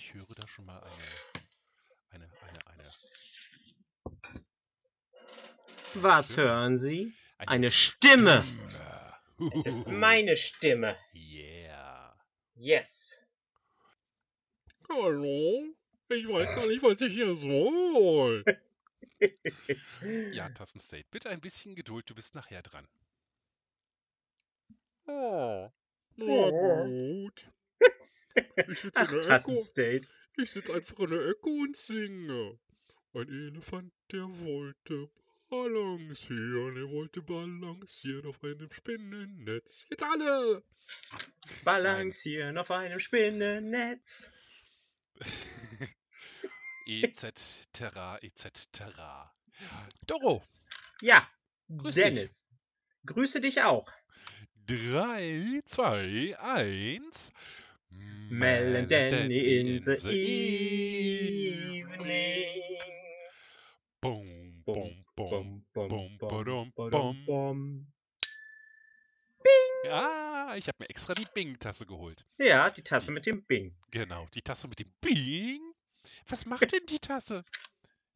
Ich höre da schon mal eine, eine, eine, eine, Was Stimme. hören Sie? eine Eine Stimme. Stimme. Es ist meine Stimme. Yeah. Yes. Hallo? Ich weiß gar nicht, was ich hier soll. Ja, Tassenstate, bitte ein bisschen Geduld, du bist nachher dran. Oh, na Oh. gut. Ich sitze in der Ecke. Tassenstate. Ich sitze einfach in der Ecke und singe. Ein Elefant, der wollte balancieren. Er wollte balancieren auf einem Spinnennetz. Jetzt alle! Balancieren auf einem Spinnennetz. EZ Terra, EZ Terra. Doro, Ja, Grüß dich. Dennis. Grüße dich auch. 3, 2, 1. Mel and Danny in the evening. Boom, Bum, boom, boom. bum, bum, bum, badum, bum, bum. bum. Ah, ich habe mir extra die Bing-Tasse geholt. Ja, die Tasse mit dem Bing. Genau, die Tasse mit dem Bing. Was macht denn die Tasse?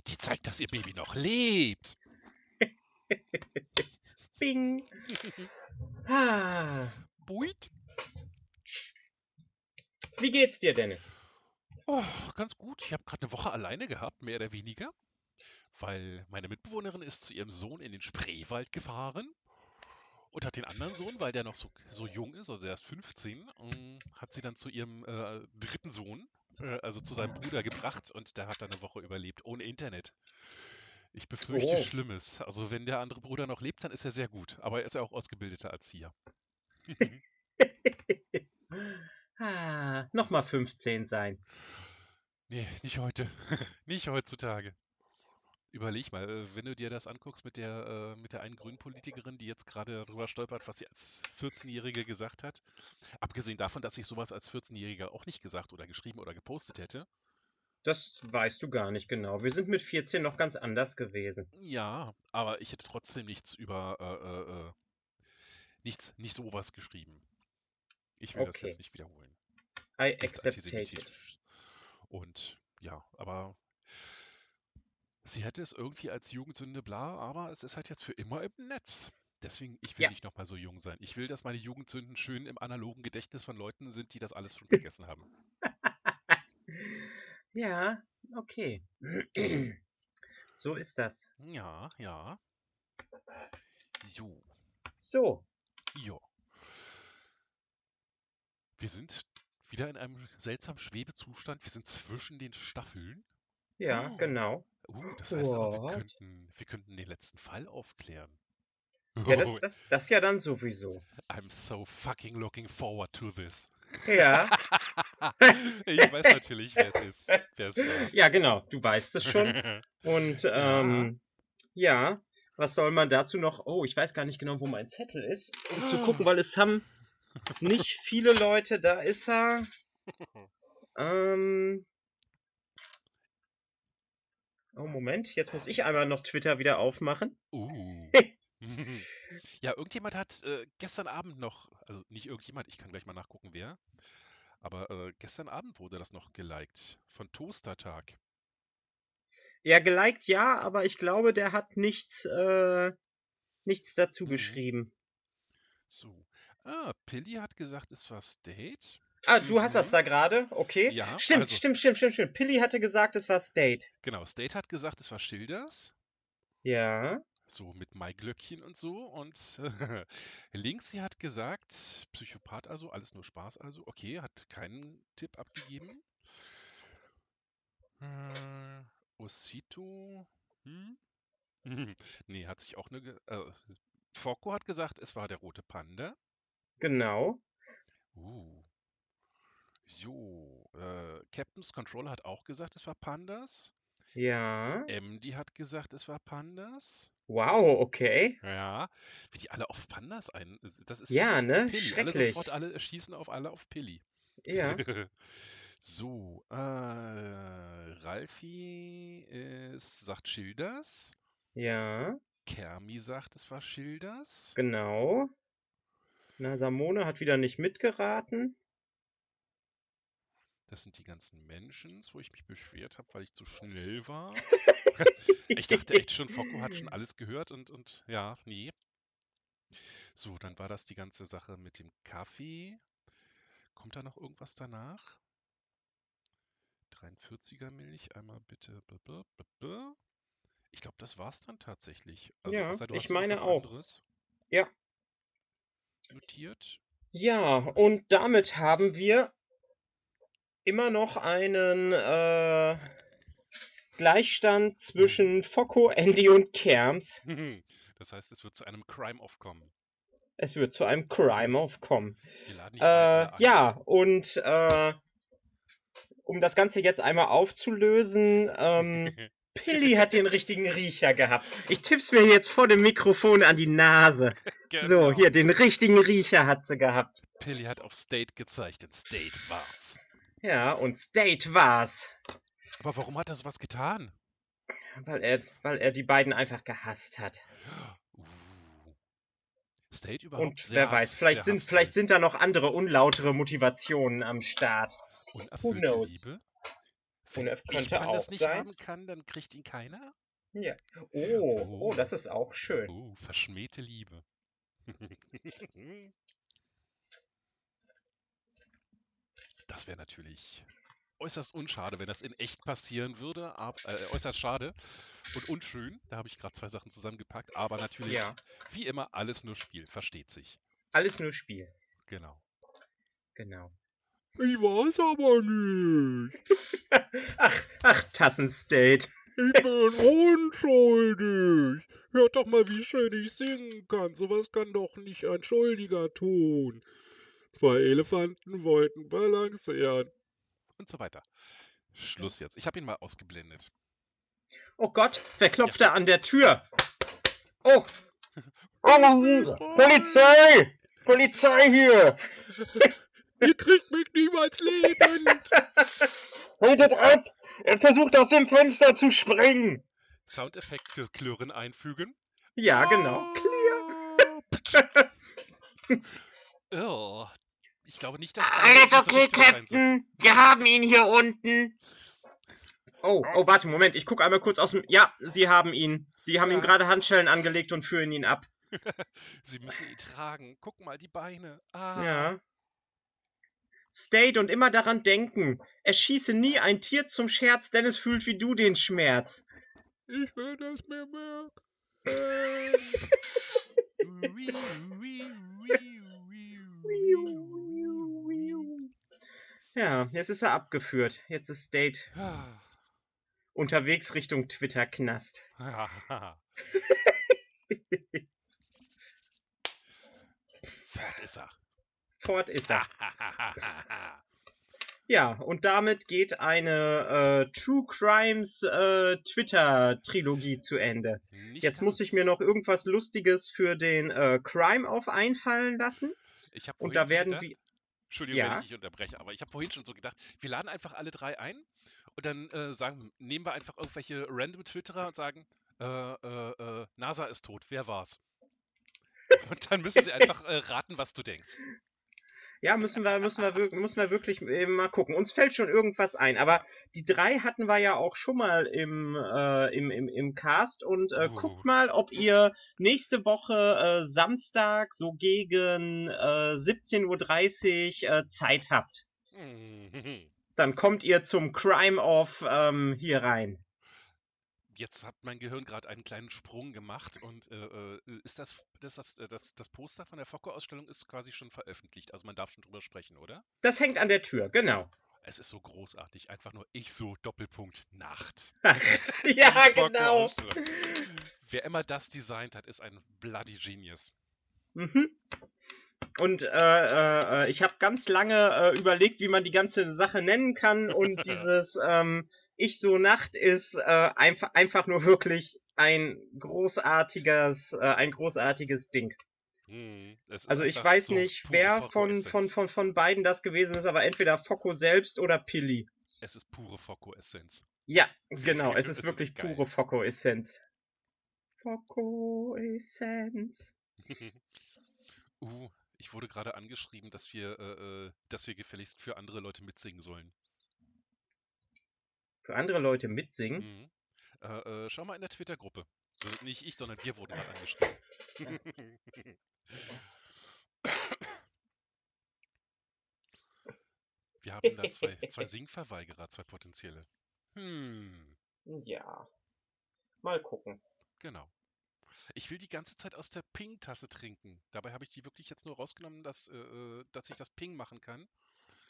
Die zeigt, dass ihr Baby noch lebt. Bing. Ah. Buit. Wie geht's dir, Dennis? Oh, ganz gut. Ich habe gerade eine Woche alleine gehabt, mehr oder weniger. Weil meine Mitbewohnerin ist zu ihrem Sohn in den Spreewald gefahren. Und hat den anderen Sohn, weil der noch so, so jung ist, also der ist 15, ähm, hat sie dann zu ihrem äh, dritten Sohn, äh, also zu seinem Bruder gebracht und der hat dann eine Woche überlebt, ohne Internet. Ich befürchte Oh. Schlimmes. Also wenn der andere Bruder noch lebt, dann ist er sehr gut. Aber er ist ja auch ausgebildeter Erzieher. Ah, nochmal 15 sein. Nee, nicht heute. nicht heutzutage. Überleg mal, äh, wenn du dir das anguckst mit der, äh, mit der einen grünen Politikerin, die jetzt gerade darüber stolpert, was sie als 14-Jährige gesagt hat. Abgesehen davon, dass ich sowas als 14-Jähriger auch nicht gesagt oder geschrieben oder gepostet hätte. Das weißt du gar nicht genau. Wir sind mit 14 noch ganz anders gewesen. Ja, aber ich hätte trotzdem nichts über, äh, äh, äh, nichts, nicht sowas geschrieben. Ich will das Okay. jetzt nicht wiederholen. I nichts accept it. Und ja, aber sie hätte es irgendwie als Jugendsünde bla, aber es ist halt jetzt für immer im Netz. Deswegen, ich will Ja. nicht nochmal so jung sein. Ich will, dass meine Jugendsünden schön im analogen Gedächtnis von Leuten sind, die das alles schon vergessen haben. Ja, okay. So ist das. Ja, ja. Jo, So, jo. Wir sind wieder in einem seltsamen Schwebezustand. Wir sind zwischen den Staffeln. ja, Oh. genau. Uh, das heißt aber, wir What? könnten, wir könnten den letzten Fall aufklären. Ja, das, Oh, das, das ja dann sowieso. I'm so fucking looking forward to this. Ja, ich weiß natürlich, wer es ist. Wer es war. ja, genau. Du weißt es schon. Und ähm, ja, was soll man dazu noch? Oh, ich weiß gar nicht genau, wo mein Zettel ist, um zu gucken, weil es haben nicht viele Leute. Da ist er. Ähm. Oh, Moment. Jetzt muss ich einmal noch Twitter wieder aufmachen. Uh. ja, irgendjemand hat äh, gestern Abend noch, also nicht irgendjemand, ich kann gleich mal nachgucken, wer, aber äh, gestern Abend wurde das noch geliked von Toastertag. Ja, geliked ja, aber ich glaube, der hat nichts, äh, nichts dazu Mhm. geschrieben. So. Ah, Pilly hat gesagt, es war State. Ah, du hast das Mhm. da gerade? Okay. Ja, Stimmt, also- stimmt, stimmt, stimmt, stimmt. Pilly hatte gesagt, es war State. Genau, State hat gesagt, es war Schilders. Ja. So mit Maiglöckchen und so. Und Linksy hat gesagt, Psychopath also, alles nur Spaß also. Okay, hat keinen Tipp abgegeben. Äh, Osito. Hm? nee, hat sich auch eine. Äh, Focko hat gesagt, es war der rote Panda. Genau. Uh. Jo, äh, Captain's Controller hat auch gesagt, es war Pandas. Ja. MD hat gesagt, es war Pandas. Wow, okay. Ja, wie die alle auf Pandas ein. Das ist Ja, ne? Pilli. Alle sofort, alle schießen auf alle auf Pilli. Ja. so, äh, Ralfi ist, sagt Schilders. Ja. Kermi sagt, es war Schilders. Genau. Na, Samone hat wieder nicht mitgeraten. Das sind die ganzen Mentions, wo ich mich beschwert habe, weil ich zu schnell war. ich dachte echt schon, Focko hat schon alles gehört und, und ja, nee. So, dann war das die ganze Sache mit dem Kaffee. Kommt da noch irgendwas danach? 43er Milch, einmal bitte. Ich glaube, das war's dann tatsächlich. Also, Ja, du ich meine auch. anderes Ja. Notiert. Ja, und damit haben wir immer noch einen äh, Gleichstand zwischen Focko, Andy und Kerms. Das heißt, es wird zu einem Crime-Off kommen. Es wird zu einem Crime-Off kommen. Äh, ja, und äh, um das Ganze jetzt einmal aufzulösen, ähm, Pilly hat den richtigen Riecher gehabt. Ich tipp's mir jetzt vor dem Mikrofon an die Nase. Genau. So, hier, den richtigen Riecher hat sie gehabt. Pilly hat auf State gezeigt, und State war's. Ja, und State war's. Aber warum hat er sowas getan? Weil er, weil er die beiden einfach gehasst hat. Uh. State überhaupt Und wer weiß, hass- vielleicht sind, hassvoll. vielleicht sind da noch andere unlautere Motivationen am Start. Unerfüllte knows? Liebe? Wenn ich könnte man das auch nicht sein. haben kann, dann kriegt ihn keiner? Ja. Oh, oh, das ist auch schön. Oh, verschmähte Liebe. Das wäre natürlich äußerst unschade, wenn das in echt passieren würde. ab- äh, äußerst schade und unschön. Da habe ich gerade zwei Sachen zusammengepackt. Aber natürlich, Ja. wie immer, alles nur Spiel. Versteht sich. Alles nur Spiel. Genau. Genau. Ich weiß aber nicht. Ach, ach, Tassenstate. Ich bin unschuldig. Hört doch mal, wie schön ich singen kann. Sowas kann doch nicht ein Schuldiger tun. Zwei Elefanten wollten balancieren. Und so weiter. Schluss jetzt. Ich habe ihn mal ausgeblendet. Oh Gott, wer klopft da an der Tür? Oh. Oh, Polizei! Polizei hier! Ihr kriegt mich niemals lebend. Haltet ab! Er versucht aus dem Fenster zu springen! Soundeffekt für Klirren einfügen. Ja, genau. Clear. oh, ich glaube nicht, dass Alles okay. Captain. Wir haben ihn hier unten. Oh, oh, warte, Moment. Ich gucke einmal kurz aus dem. Ja, Sie haben ihn. Sie haben Ja. ihm gerade Handschellen angelegt und führen ihn ab. Sie müssen ihn tragen. Guck mal, die Beine. Ah. Ja. State und immer daran denken. Erschieße nie ein Tier zum Scherz, denn es fühlt wie du den Schmerz. Ich will das mir merken. Ja, jetzt ist er abgeführt. Jetzt ist State unterwegs Richtung Twitter-Knast. Fort ist er. Fort ist er. Ja, und damit geht eine äh, True Crimes äh, Twitter-Trilogie zu Ende. Nicht Jetzt muss ich mir noch irgendwas Lustiges für den äh, Crime-Off einfallen lassen. Ich hab Und da werden gedacht, wir. Entschuldigung, Ja. wenn ich dich unterbreche, aber ich habe vorhin schon so gedacht, wir laden einfach alle drei ein und dann äh, sagen, nehmen wir einfach irgendwelche random Twitterer und sagen, äh, äh, äh, NASA ist tot, wer war's? Und dann müssen sie einfach äh, raten, was du denkst. Ja, müssen wir, müssen wir, müssen wir wirklich mal gucken. Uns fällt schon irgendwas ein. Aber die drei hatten wir ja auch schon mal im, äh, im, im, im Cast. Und äh, Uh. guckt mal, ob ihr nächste Woche äh, Samstag so gegen äh, 17.30 Uhr äh, Zeit habt. Mhm. Dann kommt ihr zum Crime-Off ähm, hier rein. Jetzt hat mein Gehirn gerade einen kleinen Sprung gemacht und äh, äh, ist das, das, das, äh, das, das Poster von der Focko-Ausstellung ist quasi schon veröffentlicht, also man darf schon drüber sprechen, oder? Das hängt an der Tür, genau. Es ist so großartig, einfach nur ich so Doppelpunkt Nacht. ja, Die genau. Wer immer das designt hat, ist ein bloody genius. Mhm. Und äh, äh, äh, ich habe ganz lange überlegt, wie man die ganze Sache nennen kann. Und dieses ähm, Ich so Nacht ist äh, einfach, einfach nur wirklich ein großartiges, äh, ein großartiges Ding. Hm, es ist Also ich weiß so nicht, wer von, von, von, von beiden das gewesen ist, aber entweder Focko selbst oder Pilli. Es ist pure Focko-Essenz. Ja, genau, es Es ist ist wirklich geil. pure Focko-Essenz. Focko-Essenz. uh, ich wurde gerade angeschrieben, dass wir, äh, äh, dass wir gefälligst für andere Leute mitsingen sollen. Für andere Leute mitsingen? Mhm. Äh, äh, schau mal in der Twitter-Gruppe. Also nicht ich, sondern wir wurden gerade angeschrieben. Wir haben da zwei, zwei Singverweigerer, zwei potenzielle. Hm, Ja. Mal gucken. genau. Ich will die ganze Zeit aus der Ping-Tasse trinken. Dabei habe ich die wirklich jetzt nur rausgenommen, dass, äh, äh, dass ich das Ping machen kann.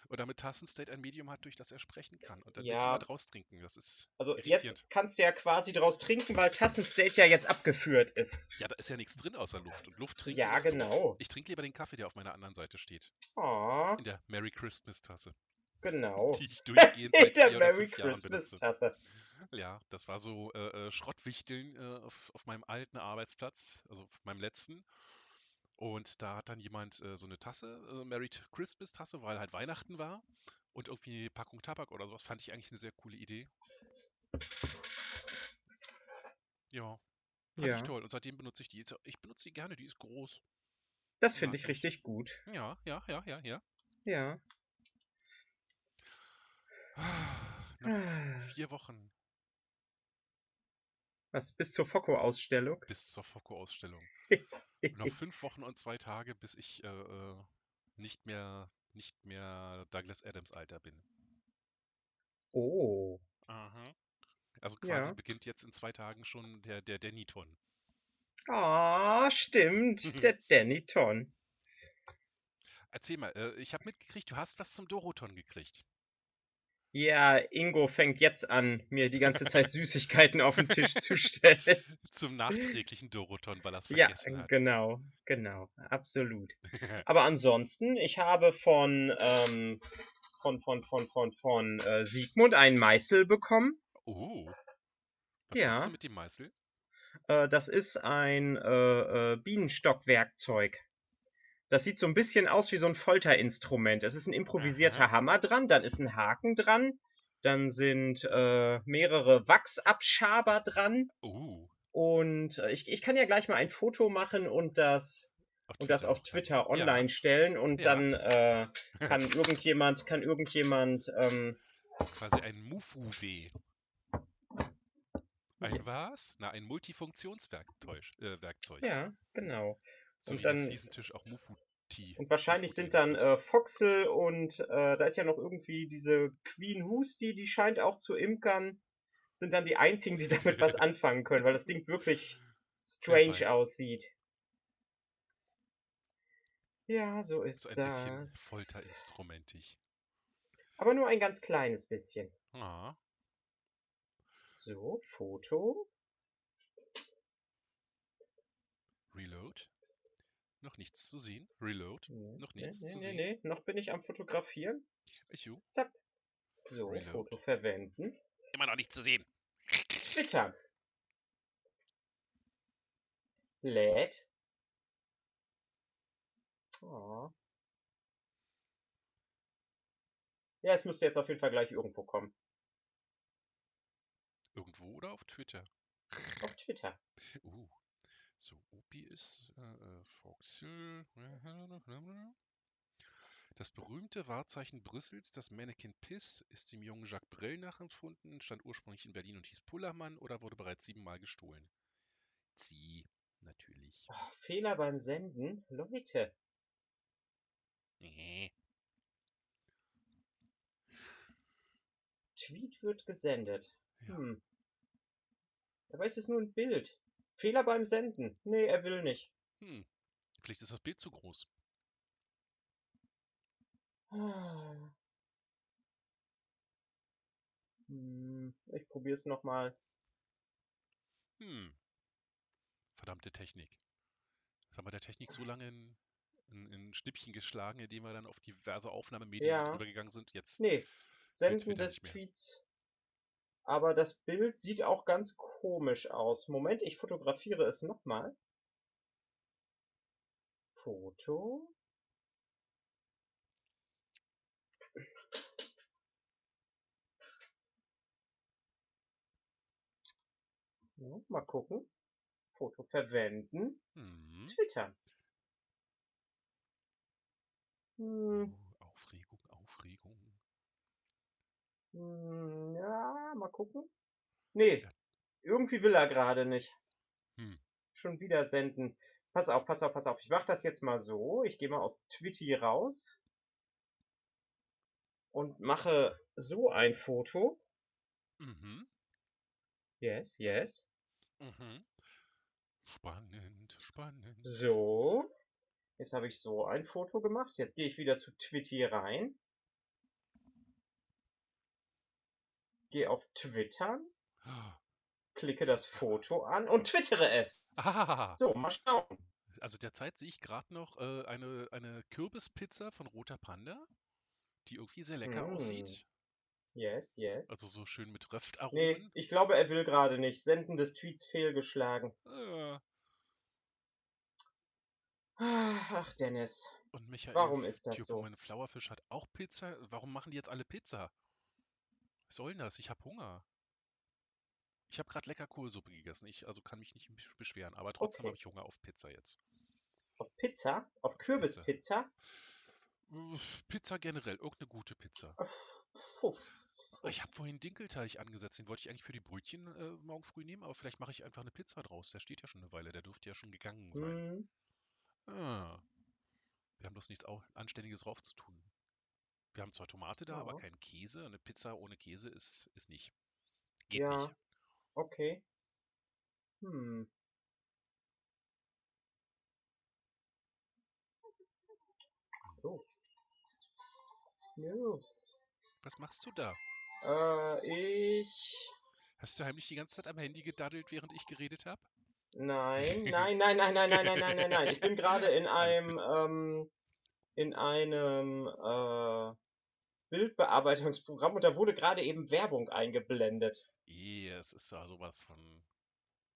Und damit Tassenstate ein Medium hat, durch das er sprechen kann. Und dann Ja. immer draus trinken. Das ist Also jetzt kannst du ja quasi draus trinken, weil Tassenstate ja jetzt abgeführt ist. Ja, da ist ja nichts drin außer Luft. Und Luft trinken Ja, ist doof. genau. Ich trinke lieber den Kaffee, der auf meiner anderen Seite steht. Oh, In der Merry Christmas-Tasse. genau. Die ich durchgehend In seit der vier oder Merry Jahren Christmas benutze. Tasse. Ja, das war so äh, äh, Schrottwichteln äh, auf, auf meinem alten Arbeitsplatz, also auf meinem letzten. Und da hat dann jemand äh, so eine Tasse, äh, Merry Christmas Tasse, weil halt Weihnachten war. Und irgendwie eine Packung Tabak oder sowas fand ich eigentlich eine sehr coole Idee. Ja, fand Ja, ich toll. Und seitdem benutze ich die. Ich benutze die gerne, die ist groß. das finde Mag ich ich. richtig gut. Ja, ja, ja, ja, ja. Ja. Noch Ah. vier Wochen Was, bis zur Focko-Ausstellung? bis zur Focko-Ausstellung. Noch fünf Wochen und zwei Tage, bis ich äh, äh, nicht mehr, nicht mehr Douglas Adams Alter bin. Oh. Aha. Also quasi Ja. beginnt jetzt in zwei Tagen schon der, der Deniton. Ah, stimmt. Der Danny Ton. Erzähl mal, äh, ich habe mitgekriegt, du hast was zum Doroton gekriegt. Ja, Ingo fängt jetzt an, mir die ganze Zeit Süßigkeiten auf den Tisch zu stellen. Zum nachträglichen Doroton, weil er es Ja, vergessen hat. genau, genau, absolut. Aber ansonsten, ich habe von, ähm, von, von, von, von, von äh, Sigmund einen Meißel bekommen. oh. Was Ja. machst du mit dem Meißel? Äh, das ist ein äh, äh, Bienenstockwerkzeug. Das sieht so ein bisschen aus wie so ein Folterinstrument. Es ist ein improvisierter Aha. Hammer dran, dann ist ein Haken dran, dann sind äh, mehrere Wachsabschaber dran. Oh. Und äh, ich, ich kann ja gleich mal ein Foto machen und das, Auf und das auf. Twitter online stellen und Ja. dann äh, kann irgendjemand, kann irgendjemand, ähm, Quasi ein Mufu-W. Ein was? Na, ein Multifunktionswerkzeug. Äh, ja, genau. So und dann- Fliesentisch auch Mufu-T. Und wahrscheinlich sind dann äh, Foxel und äh, da ist ja noch irgendwie diese Queen Husti, die scheint auch zu imkern, sind dann die einzigen, die damit was anfangen können, weil das Ding wirklich strange aussieht. Ja, so ist so ein das. bisschen folterinstrumentig. Aber nur ein ganz kleines bisschen. Ah, So, Foto. Reload. Noch nichts zu sehen. Reload. Nee, Noch nee, nichts nee, zu nee, sehen. nee, noch bin ich am Fotografieren. Echu. Zack. So, Reload. Foto verwenden. Immer noch nichts zu sehen. Twitter. Lädt. Oh. Ja, es müsste jetzt auf jeden Fall gleich irgendwo kommen. Irgendwo oder auf Twitter? Auf Twitter. Uh. So, Opi ist äh, äh, Foxel. Das berühmte Wahrzeichen Brüssels, das Mannequin Piss, ist dem jungen Jacques Brel nachempfunden, stand ursprünglich in Berlin und hieß Pullermann oder wurde bereits siebenmal gestohlen. Sie, natürlich. Oh, Fehler beim Senden. Leute. Äh. Tweet wird gesendet. Ja. Hm. Dabei ist es nur ein Bild. Fehler beim Senden. Nee, er will nicht. Hm. Vielleicht ist das Bild zu groß. Ah. Hm, ich probiere es nochmal. Hm. Verdammte Technik. Das haben wir der Technik so lange in, in, in Schnippchen geschlagen, indem wir dann auf diverse Aufnahmemedien Ja. übergegangen sind. Jetzt Nee, Senden des. Tweets. Aber das Bild sieht auch ganz komisch aus. Moment, ich fotografiere es nochmal. Foto. Ja, mal gucken. Foto verwenden. hm. Twitter. Hm, hm, ja, mal gucken. Nee, Ja. irgendwie will er gerade nicht. Hm. Schon wieder senden. Pass auf, pass auf, pass auf. Ich mach das jetzt mal so. Ich gehe mal aus Twitty raus. Und mache so ein Foto. Mhm. Yes, yes. Mhm. Spannend, spannend. So. Jetzt habe ich so ein Foto gemacht. Jetzt gehe ich wieder zu Twitty rein. Gehe auf Twitter. Klicke das Foto an und twittere es. Ah, So, mal schauen. also derzeit sehe ich gerade noch äh, eine, eine Kürbispizza von Roter Panda, die irgendwie sehr lecker Mm. aussieht. Yes, yes. Also so schön mit Nee, Röftaromen. ich glaube, er will gerade nicht. Senden des Tweets fehlgeschlagen. Äh, Ach, Dennis. und Michael Warum ist das Tube so? Mein Flowerfish hat auch Pizza. Warum machen die jetzt alle Pizza? Soll das? Ich habe Hunger. Ich habe gerade lecker Kohlsuppe gegessen. Ich also kann mich nicht besch- beschweren, aber trotzdem Okay. habe ich Hunger auf Pizza jetzt. Auf Pizza? Auf Kürbispizza? Uff, Pizza generell, irgendeine gute Pizza. Puh. Ich habe vorhin Dinkelteig angesetzt, den wollte ich eigentlich für die Brötchen äh, morgen früh nehmen, aber vielleicht mache ich einfach eine Pizza draus. Der steht ja schon eine Weile, der dürfte ja schon gegangen sein. Hm, Ah. Wir haben bloß nichts Anständiges drauf zu tun. Wir haben zwar Tomate da, aber Ja. keinen Käse. Eine Pizza ohne Käse ist, ist nicht. Geht Ja. nicht. okay. Hm. So. Was machst du da? Äh, ich. Hast du heimlich die ganze Zeit am Handy gedaddelt, während ich geredet habe? Nein, nein, nein, nein, nein, nein, nein, nein, nein, nein. Ich bin gerade in einem, ähm, in einem, äh, Bildbearbeitungsprogramm und da wurde gerade eben Werbung eingeblendet. Eh, es ist da sowas von.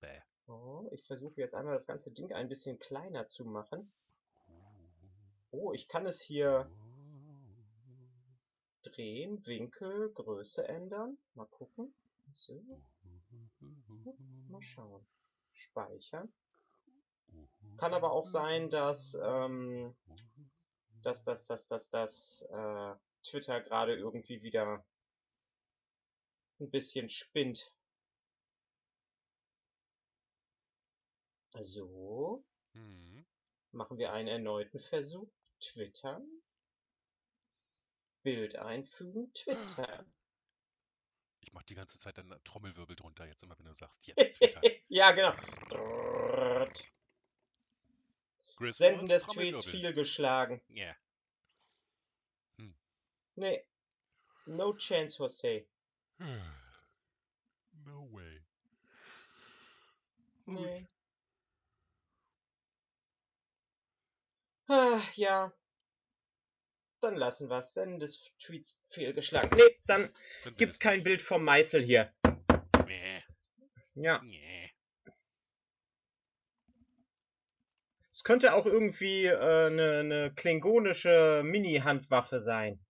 Bäh. Oh, ich versuche jetzt einmal das ganze Ding ein bisschen kleiner zu machen. Oh, ich kann es hier drehen, Winkel, Größe ändern. Mal gucken. So, mal schauen. Speichern. Kann aber auch sein, dass, ähm, dass, dass, dass, dass, dass äh, Twitter gerade irgendwie wieder ein bisschen spinnt. So, Mhm. machen wir einen erneuten Versuch. Twittern. Bild einfügen, twittern. Ich mach die ganze Zeit dann Trommelwirbel drunter, jetzt immer, wenn du sagst, jetzt twittern. ja, genau. Senden des Tweets Trommelwirbel. fehlgeschlagen. Ja. Nee. No chance, Jose. No way. Nee. Ah, ja. Dann lassen wir's. Senden des Tweets fehlgeschlagen. Nee, dann gibt's es kein Bild vom Meißel hier. Mäh, Ja. mäh. Es könnte auch irgendwie äh, eine ne klingonische Mini-Handwaffe sein.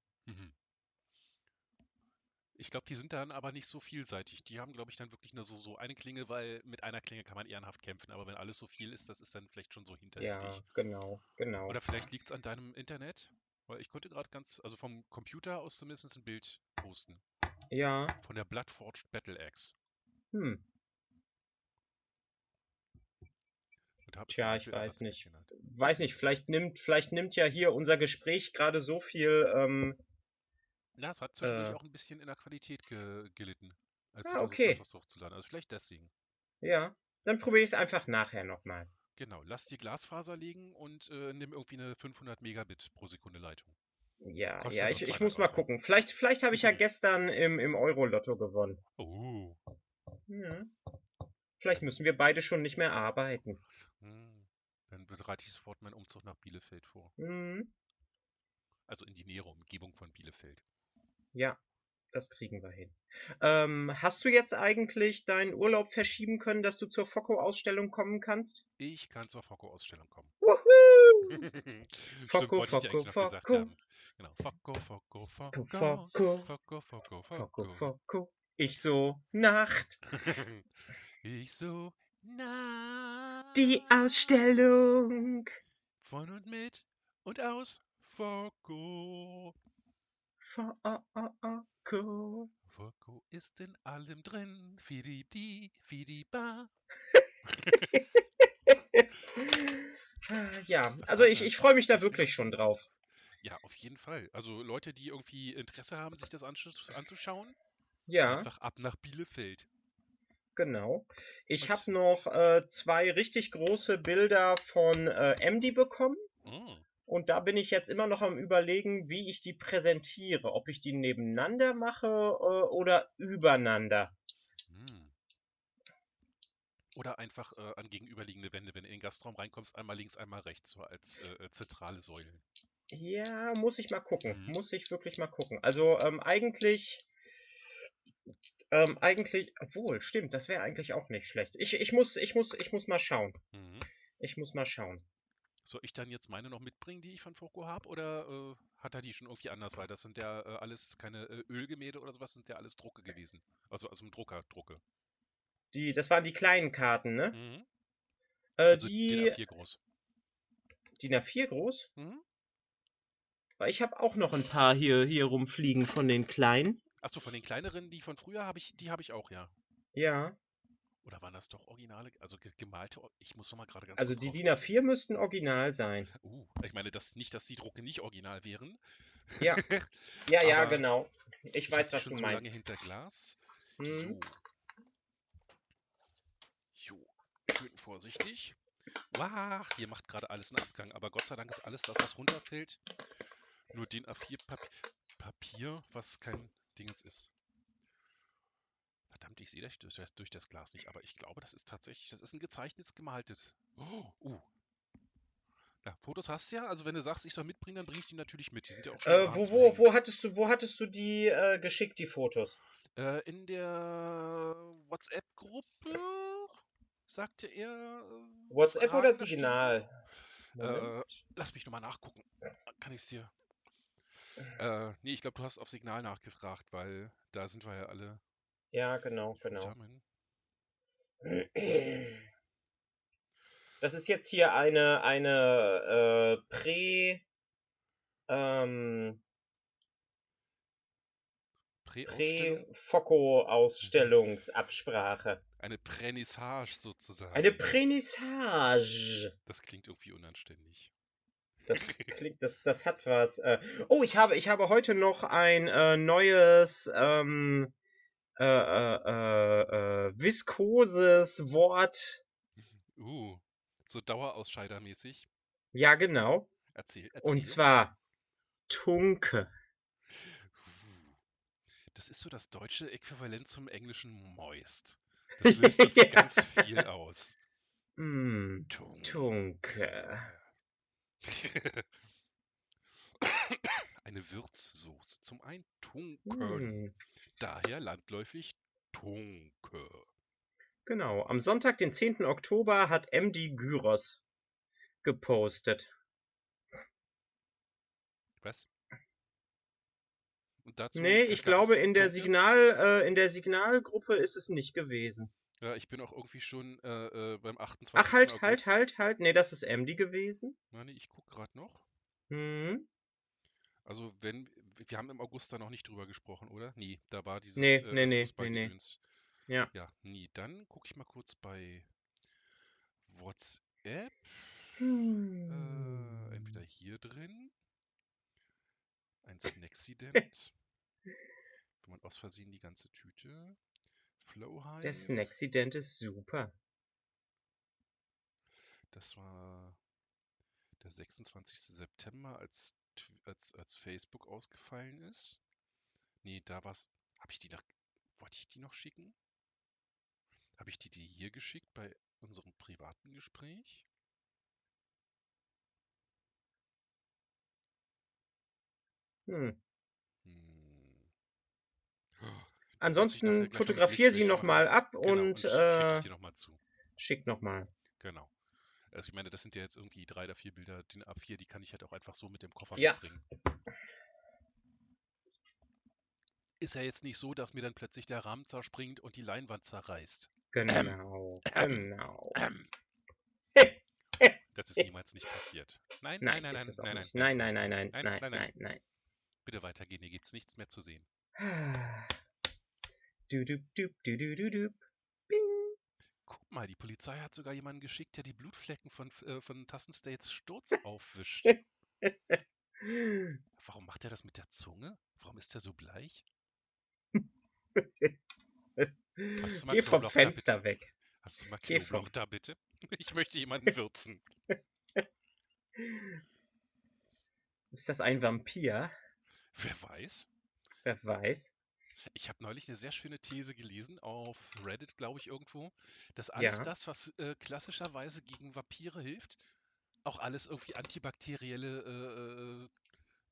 Ich glaube, die sind dann aber nicht so vielseitig. Die haben, glaube ich, dann wirklich nur so, so eine Klinge, weil mit einer Klinge kann man ehrenhaft kämpfen. Aber wenn alles so viel ist, das ist dann vielleicht schon so hinterhältig. Ja, genau, genau. Oder vielleicht liegt es an deinem Internet. Weil ich konnte gerade ganz, also vom Computer aus zumindest ein Bild posten. Ja, Von der Bloodforged Battle Axe. hm. Tja, ich weiß nicht. Weiß nicht, vielleicht nimmt, vielleicht nimmt ja hier unser Gespräch gerade so viel, ähm, Ja, es hat zwischendurch Äh. auch ein bisschen in der Qualität ge gelitten, als Ah, ich versucht okay. was hochzuladen. Also vielleicht deswegen. ja. Dann probiere ich es einfach nachher nochmal. Genau, lass die Glasfaser legen und äh, nimm irgendwie eine 500 Megabit pro Sekunde Leitung. Ja, Kostet ja, ich, ich 200 muss mal Euro. gucken. Vielleicht, vielleicht habe ich ja Mhm. gestern im, im Euro-Lotto gewonnen. Oh. Ja. Vielleicht müssen wir beide schon nicht mehr arbeiten. Hm. Dann bereite ich sofort meinen Umzug nach Bielefeld vor. Hm. Also in die nähere Umgebung von Bielefeld. Ja, das kriegen wir hin. Ähm, hast du jetzt eigentlich deinen Urlaub verschieben können, dass du zur Fokko-Ausstellung kommen kannst? Ich kann zur Fokko-Ausstellung kommen. Genau, Fokko, Fokko, Fokko. Genau. Fokko, Fokko, Fokko. Fokko, Fokko, Fokko. Fokko, Ich so Nacht. ich so Nacht. Die Ausstellung. Von und mit und aus Fokko. Foko. Foko ist in allem drin. Fidibdi, fidiba. Ja, also ich, ich freue mich da Ich wirklich schon drauf. Ja, auf jeden Fall. Also Leute, die irgendwie Interesse haben, sich das anzus- anzuschauen, Ja, einfach ab nach Bielefeld. genau. Ich habe noch äh, zwei richtig große Bilder von äh, MD bekommen. Mm. Und da bin ich jetzt immer noch am überlegen, wie ich die präsentiere. Ob ich die nebeneinander mache äh, oder übereinander. Hm. Oder einfach äh, an gegenüberliegende Wände, wenn du in den Gastraum reinkommst, einmal links, einmal rechts, so als äh, äh, zentrale Säulen. Ja, muss ich mal gucken. Mhm. Muss ich wirklich mal gucken. Also ähm, eigentlich, ähm, eigentlich, obwohl, stimmt, das wäre eigentlich auch nicht schlecht. Ich, ich muss, ich muss, ich muss mal schauen. Mhm. Ich muss mal schauen. Soll ich dann jetzt meine noch mitbringen, die ich von Foko habe, oder äh, hat er die schon irgendwie anders? Weil das sind ja äh, alles keine äh, Ölgemälde oder sowas, sind ja alles Drucke gewesen. Also aus dem Drucker, Drucke. Die, das waren die kleinen Karten, ne? Mhm. Äh, Also die, DIN A4 groß. DIN A4 groß? Mhm. Weil ich habe auch noch ein paar hier, hier rumfliegen von den kleinen. Achso, von den kleineren, die von früher habe ich, die habe ich auch, ja. Ja. Oder waren das doch originale, also ge gemalte? Ich muss noch mal gerade ganz Also die DIN A4 müssten original sein. Uh, ich meine, das, nicht, dass die Drucke nicht original wären. Ja. Ja, ja, genau. Ich Ich weiß, was schon du so meinst. lange hinter Glas. Hm. So. Jo. Schön vorsichtig. Wah, hier macht gerade alles einen Abgang, aber Gott sei Dank ist alles das, was runterfällt, nur DIN A4 Papier, Papier was kein Dingens ist. Verdammt, ich sehe das durch, das Glas nicht, aber ich glaube, das ist tatsächlich, das ist ein gezeichnetes, gemaltes. Oh, uh. Ja, Fotos hast du ja, also wenn du sagst, ich soll mitbringen, dann bringe ich die natürlich mit. Die sind ja auch schon Äh, wo, wo, wo hattest du, wo hattest du die äh, geschickt, die Fotos? Äh, in der WhatsApp-Gruppe sagte er. äh, WhatsApp oder Fragen bestimmt. Signal? Äh, lass mich nochmal nachgucken. Kann ich es dir. Äh, nee, ich glaube, du hast auf Signal nachgefragt, weil da sind wir ja alle Ja, genau, genau. zusammen. Das ist jetzt hier eine, eine äh, Prä, ähm, Prä-Ausstellung? Prä-Foko-Ausstellungsabsprache. Eine Pränissage sozusagen. Eine Pränissage. Das klingt irgendwie unanständig. Das klingt, das, das hat was. Äh, oh, ich habe, ich habe heute noch ein äh, neues, ähm, äh, äh, äh, äh, viskoses Wort. Uh, so Dauerausscheidermäßig. Ja, genau. Erzähl, erzähl. Und zwar Tunke. Das ist so das deutsche Äquivalent zum englischen moist. Das löst irgendwie Ja. ganz viel aus. Mm, Tung. Tunke. Eine Würzsoße zum Eintunken. Mm, Daher landläufig Tunke. genau. Am Sonntag, den 10. Oktober, hat MD Gyros gepostet. Was? Und dazu Nee, ich gab glaube, in der? Signal, äh, in der Signalgruppe ist es nicht gewesen. Ja, ich bin auch irgendwie schon äh, äh, beim 28. Ach, halt, halt, August. halt, halt. Nee, das ist MD gewesen. Nein, ich gucke gerade noch. Hm. Also, wenn, wir haben im August da noch nicht drüber gesprochen, oder? Nee, da war dieses Nee, äh, nee, nee, nee, nee. Ja. Ja, nie. Dann gucke ich mal kurz bei WhatsApp. Hm. Äh, entweder hier drin. Ein Snacksident. Wenn man aus Versehen die ganze Tüte. Flowhive. Der Snacksident ist super. Das war der 26. September, als, als, als Facebook ausgefallen ist. Nee, da war's. Habe ich die noch. Wollte ich die noch schicken? Habe ich die dir hier geschickt bei unserem privaten Gespräch? Hm. Hm. Oh, Ansonsten gleich noch mit fotografier sie nochmal ab Genau, und schicke ich äh, dir nochmal zu. schick nochmal. Genau. Also ich meine, das sind ja jetzt irgendwie drei oder vier Bilder, DIN A4, die kann ich halt auch einfach so mit dem Koffer Ja. mitbringen. Ist ja jetzt nicht so, dass mir dann plötzlich der Rahmen zerspringt und die Leinwand zerreißt. Genau, genau. Das ist niemals nicht passiert. Nein, nein, Nein, nein, nein, es nein, nein. Nein, nein, nein, nein, Nein, nein, nein, nein, nein. nein. Bitte weitergehen, hier gibt's nichts mehr zu sehen. Du, du, du, du, du, du, du. Guck mal, die Polizei hat sogar jemanden geschickt, der die Blutflecken von, äh, von Tassenstates Sturz aufwischt. Warum macht er das mit der Zunge? Warum ist er so bleich? Hast du mal Geh vom Knoblauch da, Fenster bitte? weg. Hast du mal Geh Knoblauch vom- da, bitte? Ich möchte jemanden würzen. Ist das ein Vampir? Wer weiß? Wer weiß. Ich habe neulich eine sehr schöne These gelesen auf Reddit, glaube ich, irgendwo, dass alles Ja. das, was äh, klassischerweise gegen Vampire hilft, auch alles irgendwie antibakterielle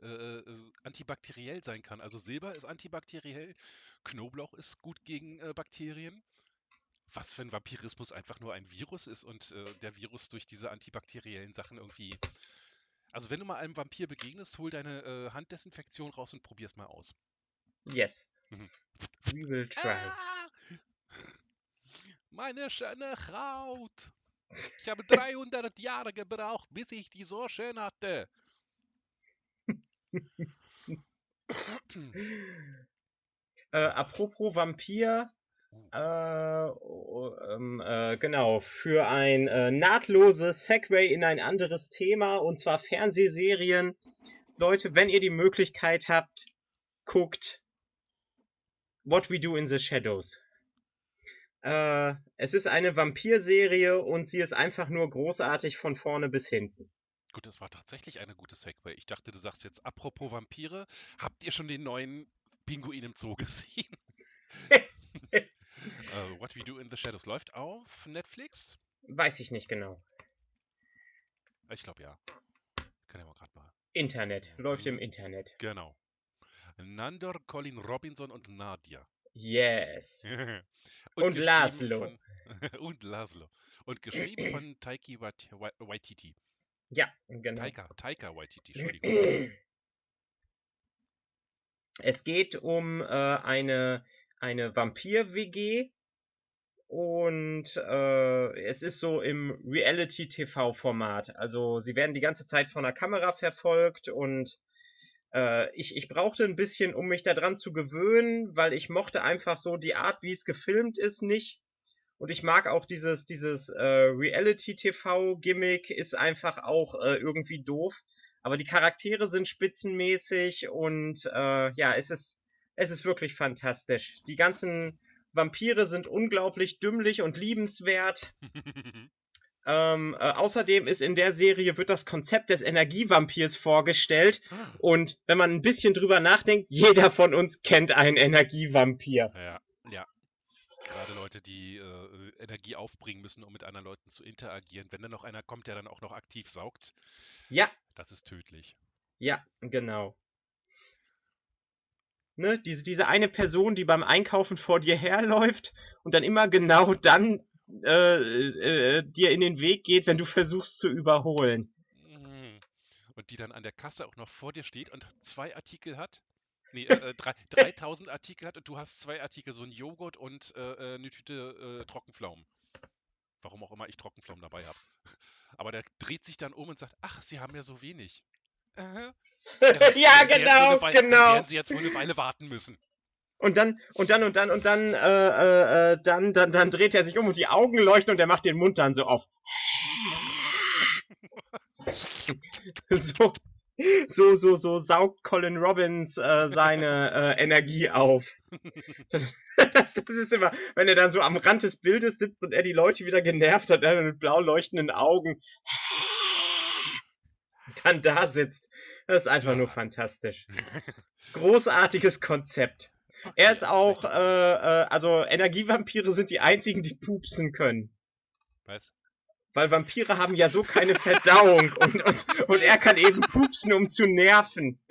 äh, äh, äh, antibakteriell sein kann. Also Silber ist antibakteriell, Knoblauch ist gut gegen äh, Bakterien. Was, wenn Vampirismus einfach nur ein Virus ist und äh, der Virus durch diese antibakteriellen Sachen irgendwie. Also wenn du mal einem Vampir begegnest, hol deine äh, Handdesinfektion raus und probier's mal aus. Yes. Mhm. We will try. Ah! Meine schöne Haut. Ich habe 300 Jahre gebraucht, bis ich die so schön hatte. Äh, apropos Vampir, Uh. äh, oh, ähm, äh, genau, für ein äh, nahtloses Segway in ein anderes Thema, und zwar Fernsehserien. Leute, wenn ihr die Möglichkeit habt, guckt What We Do in the Shadows. Äh, es ist eine Vampirserie und sie ist einfach nur großartig von vorne bis hinten. Gut, das war tatsächlich eine gute Segway. Ich dachte, du sagst jetzt, apropos Vampire, habt ihr schon den neuen Pinguin im Zoo gesehen? äh, What We Do in the Shadows läuft auf Netflix? Weiß ich nicht genau. Ich glaube ja. Kann ja mal gerade mal. Internet, läuft im Internet. Genau. Nandor, Colin Robinson und Nadia. Yes. Und geschrieben Laszlo. Von, und Laszlo. Und geschrieben von Taiki Wait- Wai- Waititi. Ja, genau. Taika, Taika Waititi, Entschuldigung. Es geht um äh, eine, eine Vampir-WG und äh, es ist so im Reality-TV-Format. Also sie werden die ganze Zeit von der Kamera verfolgt und ich, ich brauchte ein bisschen, um mich daran zu gewöhnen, weil ich mochte einfach so die Art, wie es gefilmt ist, nicht. Und ich mag auch dieses, dieses äh, Reality-TV-Gimmick, ist einfach auch äh, irgendwie doof. Aber die Charaktere sind spitzenmäßig und äh, ja, es ist, es ist wirklich fantastisch. Die ganzen Vampire sind unglaublich dümmlich und liebenswert. Ähm, äh, außerdem ist in der Serie wird das Konzept des Energievampirs vorgestellt. Und wenn man ein bisschen drüber nachdenkt, jeder von uns kennt einen Energievampir. ja, ja. Gerade Leute, die äh, Energie aufbringen müssen, um mit anderen Leuten zu interagieren. Wenn dann noch einer kommt, der dann auch noch aktiv saugt, Ja, das ist tödlich. ja, genau. Ne, diese, diese eine Person, die beim Einkaufen vor dir herläuft und dann immer genau dann äh, äh, dir in den Weg geht, wenn du versuchst zu überholen. Mhm. Und die dann an der Kasse auch noch vor dir steht und zwei Artikel hat. Nee, äh, äh, drei, 3000 Artikel hat und du hast zwei Artikel, so ein Joghurt und äh, eine Tüte Trockenpflaumen. Warum auch immer ich Trockenpflaumen dabei habe. Aber der dreht sich dann um und sagt, ach, sie haben ja so wenig. Äh, ja, genau, eine Wei- Dann genau. werden sie jetzt wohl eine Weile warten müssen. Und dann, und dann, und dann, und dann, äh, äh, äh, dann, dann, dann dreht er sich um und die Augen leuchten und er macht den Mund dann so auf. so, so, so, so saugt Colin Robbins äh, seine äh, Energie auf. Das, das ist immer, wenn er dann so am Rand des Bildes sitzt und er die Leute wieder genervt hat, äh, mit blau leuchtenden Augen. Dann da sitzt. Das ist einfach nur fantastisch. Großartiges Konzept. Er ist auch, äh, äh, also Energievampire sind die einzigen, die pupsen können. Was? Weil Vampire haben ja so keine Verdauung und, und, und er kann eben pupsen, um zu nerven.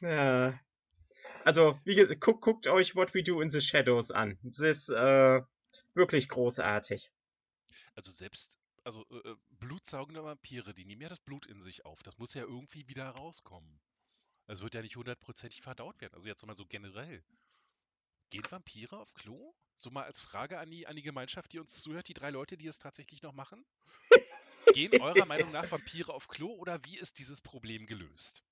ja. Also, wie gesagt, guckt, guckt euch What We Do in the Shadows an. Es ist äh, wirklich großartig. Also selbst, also äh, äh, blutsaugende Vampire, die nehmen ja das Blut in sich auf. Das muss ja irgendwie wieder rauskommen. Also wird ja nicht hundertprozentig verdaut werden. Also jetzt mal so generell. Gehen Vampire auf Klo? So mal als Frage an die, an die Gemeinschaft, die uns zuhört, die drei Leute, die es tatsächlich noch machen? Gehen eurer Meinung nach Vampire auf Klo oder wie ist dieses Problem gelöst?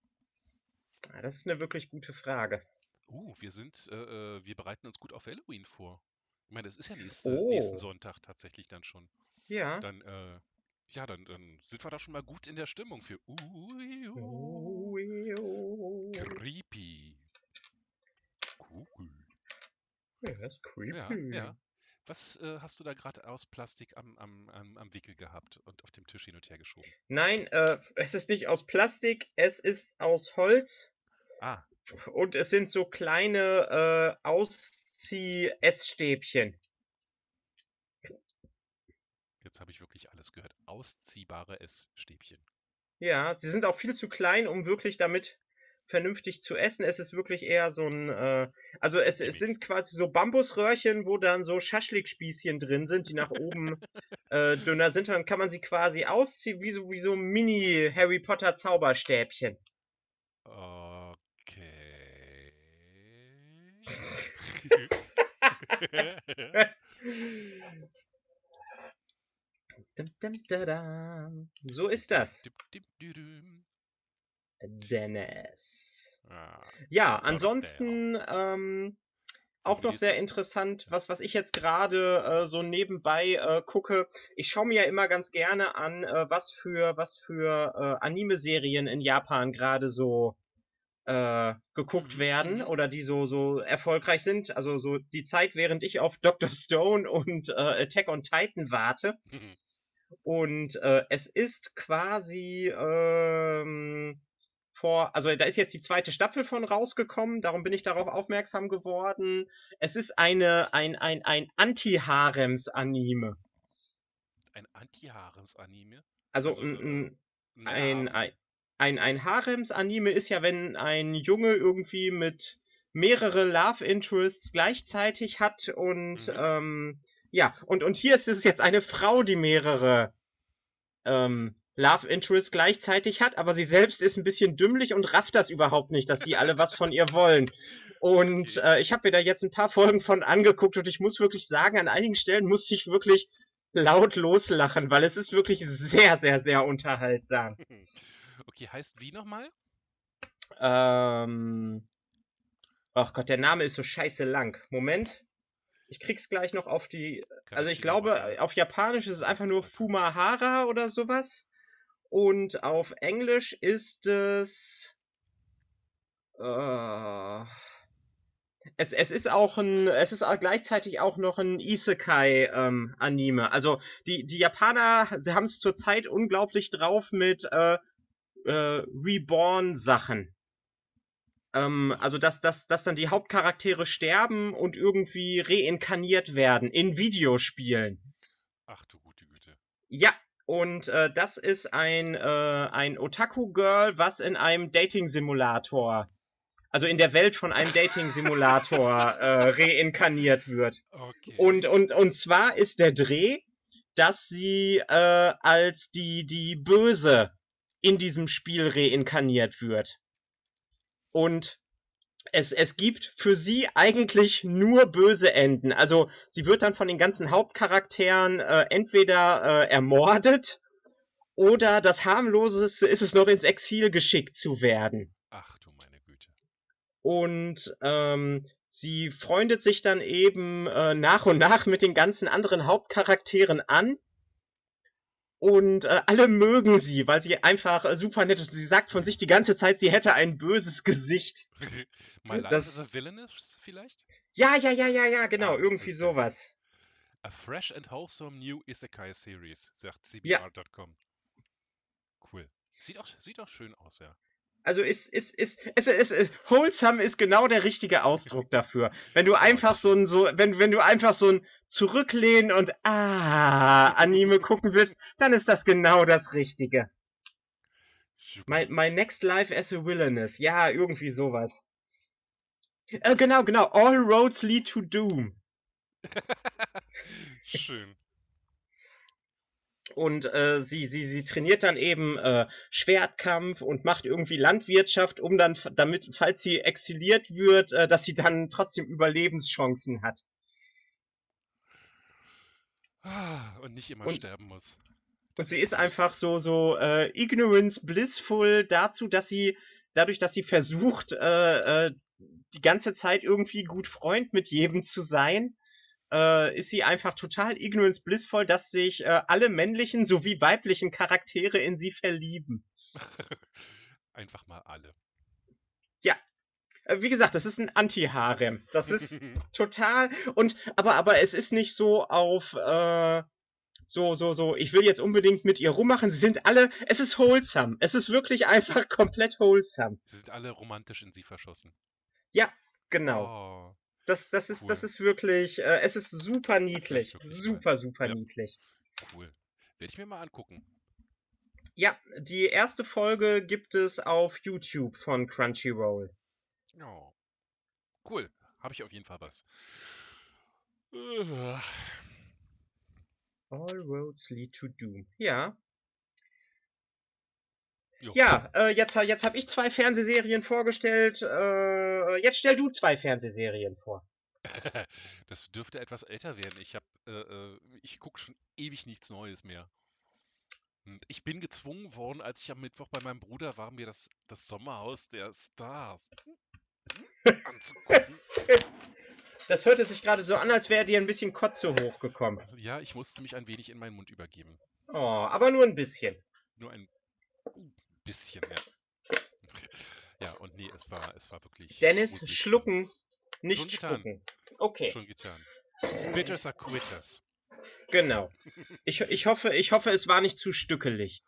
Ah, Das ist eine wirklich gute Frage. Uh, wir sind, äh, äh, wir bereiten uns gut auf Halloween vor. Ich meine, das ist ja nächste, Oh. nächsten Sonntag tatsächlich dann schon. Ja. Dann, äh, ja, dann, dann sind wir da schon mal gut in der Stimmung für uh, Oh, oh. creepy. Cool. Ja, das ist creepy. Ja, ja. Was äh, hast du da gerade aus Plastik am, am, am, am Wickel gehabt und auf dem Tisch hin und her geschoben? Nein, äh, es ist nicht aus Plastik, es ist aus Holz Ah, und es sind so kleine äh, Auszieh-Essstäbchen. Jetzt habe ich wirklich alles gehört. Ausziehbare Essstäbchen. Ja, sie sind auch viel zu klein, um wirklich damit vernünftig zu essen. Es ist wirklich eher so ein, äh, also es, es sind quasi so Bambusröhrchen, wo dann so Schaschlikspießchen drin sind, die nach oben äh, dünner sind. Und dann kann man sie quasi ausziehen, wie so, wie so Mini Harry Potter Zauberstäbchen. Okay. So ist das. Dennis. Ah, Ja, ansonsten ähm, auch noch sehr interessant, was, was ich jetzt gerade äh, so nebenbei äh, gucke. Ich schaue mir ja immer ganz gerne an, äh, was für, was für äh, Anime-Serien in Japan gerade so äh, geguckt Mhm, werden mhm. oder die so, so erfolgreich sind. Also so die Zeit, während ich auf Dr. Stone und äh, Attack on Titan warte. Und äh, es ist quasi ähm, vor, also da ist jetzt die zweite Staffel von rausgekommen, darum bin ich darauf aufmerksam geworden. Es ist eine, ein, ein, ein Anti-Harems-Anime. Ein Anti-Harems-Anime? Also, Also, ein, ein, ein, ein, ein Harems-Anime ist ja, wenn ein Junge irgendwie mit mehrere Love Interests gleichzeitig hat und Mhm. ähm, ja, und, und hier ist es jetzt eine Frau, die mehrere ähm, Love Interests gleichzeitig hat, aber sie selbst ist ein bisschen dümmlich und rafft das überhaupt nicht, dass die alle was von ihr wollen. Und äh, ich habe mir da jetzt ein paar Folgen von angeguckt und ich muss wirklich sagen, an einigen Stellen musste ich wirklich laut loslachen, weil es ist wirklich sehr, sehr, sehr unterhaltsam. Okay, heißt wie nochmal? Ähm. Ach Gott, der Name ist so scheiße lang. Moment. Ich krieg's gleich noch auf die. Also ich glaube, auf Japanisch ist es einfach nur Fumahara oder sowas. Und auf Englisch ist es. Äh, es, es ist auch ein, es ist auch gleichzeitig auch noch ein Isekai-Anime. also die, die Japaner, sie haben es zurzeit unglaublich drauf mit äh, äh, Reborn-Sachen. Ähm, also dass, dass, dass dann die Hauptcharaktere sterben und irgendwie reinkarniert werden in Videospielen. Ach du gute Güte. Ja, und äh, das ist ein, äh, ein Otaku-Girl, was in einem Dating-Simulator, also in der Welt von einem Dating-Simulator äh, reinkarniert wird. Okay. Und, und, und zwar ist der Dreh, dass sie äh, als die, die Böse in diesem Spiel reinkarniert wird. Und es, es gibt für sie eigentlich nur böse Enden. Also sie wird dann von den ganzen Hauptcharakteren äh, entweder äh, ermordet oder das harmloseste ist es noch ins Exil geschickt zu werden. Ach du meine Güte. Und ähm, sie freundet sich dann eben äh, nach und nach mit den ganzen anderen Hauptcharakteren an. Und äh, alle mögen sie, weil sie einfach äh, super nett ist. Sie sagt von sich die ganze Zeit, sie hätte ein böses Gesicht. My life Das- is a villainous vielleicht? Ja, ja, ja, ja, ja, genau, Ah, irgendwie okay. sowas. A fresh and wholesome new Isekai Series, sagt Ja. cbr.com. Cool. Sieht auch, sieht auch schön aus, ja. Also ist, ist, ist, es ist, ist, wholesome ist genau der richtige Ausdruck dafür. Wenn du einfach so ein, so, wenn, wenn du einfach so ein Zurücklehnen und ah, Anime gucken willst, dann ist das genau das Richtige. My, my next life as a villainess. Ja, irgendwie sowas. Äh, genau, genau. All roads lead to doom. Schön. Und äh, sie, sie, sie trainiert dann eben äh, Schwertkampf und macht irgendwie Landwirtschaft, um dann, damit, falls sie exiliert wird, äh, dass sie dann trotzdem Überlebenschancen hat. Ah, Und nicht immer Und- sterben muss. Und Das sie ist ist einfach so, so äh, ignorance blissful dazu, dass sie, dadurch, dass sie versucht, äh, äh, die ganze Zeit irgendwie gut Freund mit jedem zu sein, äh, ist sie einfach total ignorance blissful, dass sich äh, alle männlichen sowie weiblichen Charaktere in sie verlieben. Einfach mal alle. Äh, wie gesagt, das ist ein Anti-Harem. Das ist total und aber aber es ist nicht so auf äh, so so so ich will jetzt unbedingt mit ihr rummachen sie sind alle es ist wholesome es ist wirklich einfach komplett wholesome Sie sind alle romantisch in sie verschossen. genau Oh, das das ist das cool. ist wirklich äh, es ist super niedlich mal. super super Ja. niedlich cool. Werde ich mir mal angucken. ja die erste Folge gibt es auf YouTube von Crunchyroll Ja. Cool. Habe ich auf jeden Fall was. All roads lead to doom ja jo. ja äh, jetzt jetzt habe ich zwei Fernsehserien vorgestellt äh, jetzt stell du zwei Fernsehserien vor Das dürfte etwas älter werden. Ich äh, äh, ich gucke schon ewig nichts Neues mehr. Und ich bin gezwungen worden, als ich am Mittwoch bei meinem Bruder war, mir das, das Sommerhaus der Stars anzugucken. Das hörte sich gerade so an, als wäre dir ein bisschen Kotze hochgekommen. Ja, ich musste mich ein wenig in meinen Mund übergeben. Oh, aber nur ein bisschen. Nur ein bisschen, ja. Ja, und nee, es war, es war wirklich. Dennis, schlucken, nicht Schon getan. spucken. Okay, Schon getan. Spitters are quitters. genau. Ich, ich, hoffe, ich hoffe, es war nicht zu stückelig.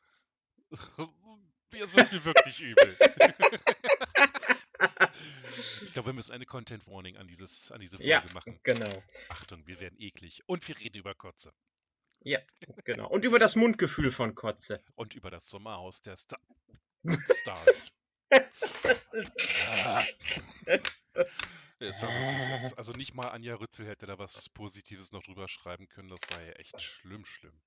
Es wird mir wirklich übel. Ich glaube, wir müssen eine Content Warning an, dieses, an diese Folge Ja. machen. Genau, Achtung, wir werden eklig. Und wir reden über Kotze. genau. Und über das Mundgefühl von Kotze. Und über das Sommerhaus der Sta Stars. Ah. Es war wirklich, es, also nicht mal Anja Rützel hätte da was Positives noch drüber schreiben können. Das war ja echt schlimm, schlimm.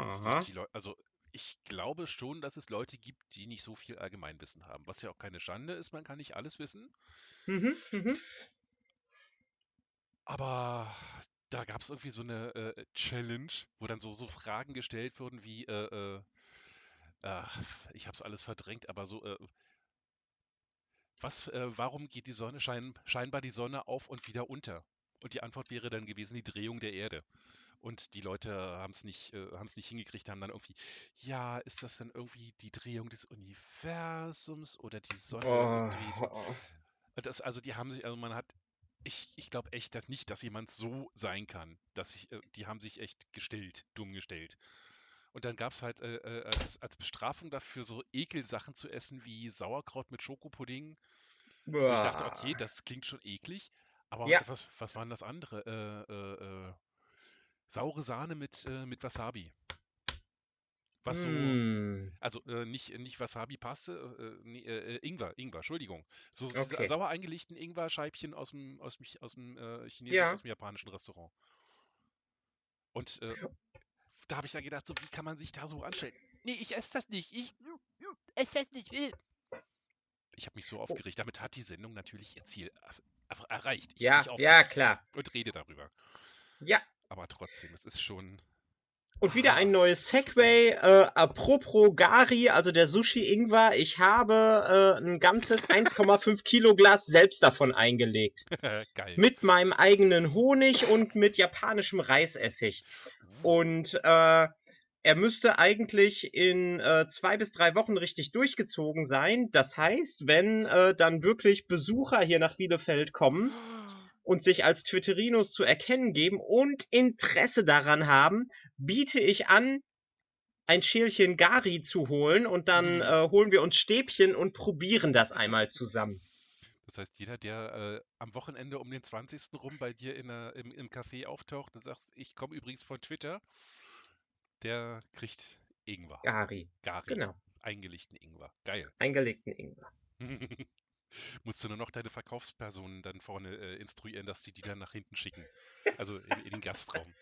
dass sich Aha. die Leu- also ich glaube schon, dass es Leute gibt, die nicht so viel Allgemeinwissen haben. Was ja auch keine Schande ist, man kann nicht alles wissen. Mhm, mhm. Aber da gab es irgendwie so eine äh, Challenge, wo dann so, so Fragen gestellt wurden wie, äh, äh, ach, ich habe es alles verdrängt, aber so, äh, was, äh, warum geht die Sonne, schein, scheinbar die Sonne auf und wieder unter? Und die Antwort wäre dann gewesen, die Drehung der Erde. Und die Leute haben es nicht, äh, haben es nicht hingekriegt, haben dann irgendwie, ja, ist das dann irgendwie die Drehung des Universums oder die Sonne Oh, dreht? oh. Das, also die haben sich, also man hat, ich, ich glaube echt dass nicht, dass jemand so sein kann. Dass ich, äh, die haben sich echt gestellt, dumm gestellt. Und dann gab es halt äh, äh, als, als Bestrafung dafür so Ekelsachen zu essen wie Sauerkraut mit Schokopudding. Wo ich dachte, okay, das klingt schon eklig. Aber Ja. was, was waren das andere? Äh, äh, äh, saure Sahne mit, äh, mit Wasabi. Was so, Hm. also nicht, nicht Wasabi-Paste, Ingwer, Ingwer, Entschuldigung. So diese Okay. sauer eingelegten Ingwer-Scheibchen aus dem, aus dem, aus dem chinesischen, Ja. aus dem japanischen Restaurant. Und äh, da habe ich dann gedacht, so, wie kann man sich da so anstellen? Nee, ich esse das nicht. Ich esse das nicht. äh. Ich habe mich so aufgeregt. Damit hat die Sendung natürlich ihr Ziel erreicht. Ich Ja, ja, klar. Und rede darüber. Ja. Aber trotzdem, es ist schon. Und wieder ein neues Segway. Äh, apropos Gari, also der Sushi Ingwer. Ich habe äh, ein ganzes 1,5 Kilo Glas selbst davon eingelegt. Geil. Mit meinem eigenen Honig und mit japanischem Reisessig. Und äh, er müsste eigentlich in äh, zwei bis drei Wochen richtig durchgezogen sein. Das heißt, wenn äh, dann wirklich Besucher hier nach Bielefeld kommen und sich als Twitterinos zu erkennen geben und Interesse daran haben, biete ich an, ein Schälchen Gari zu holen und dann Mhm. äh, holen wir uns Stäbchen und probieren das einmal zusammen. Das heißt, jeder, der äh, am Wochenende um den 20. rum bei dir in der, im, im Café auftaucht und sagst, ich komme übrigens von Twitter, der kriegt Ingwer. Gari, Gari. genau, Eingelegten Ingwer. Geil. eingelegten Ingwer. Musst du nur noch deine Verkaufspersonen dann vorne äh, instruieren, dass sie die dann nach hinten schicken. Also in, in den Gastraum.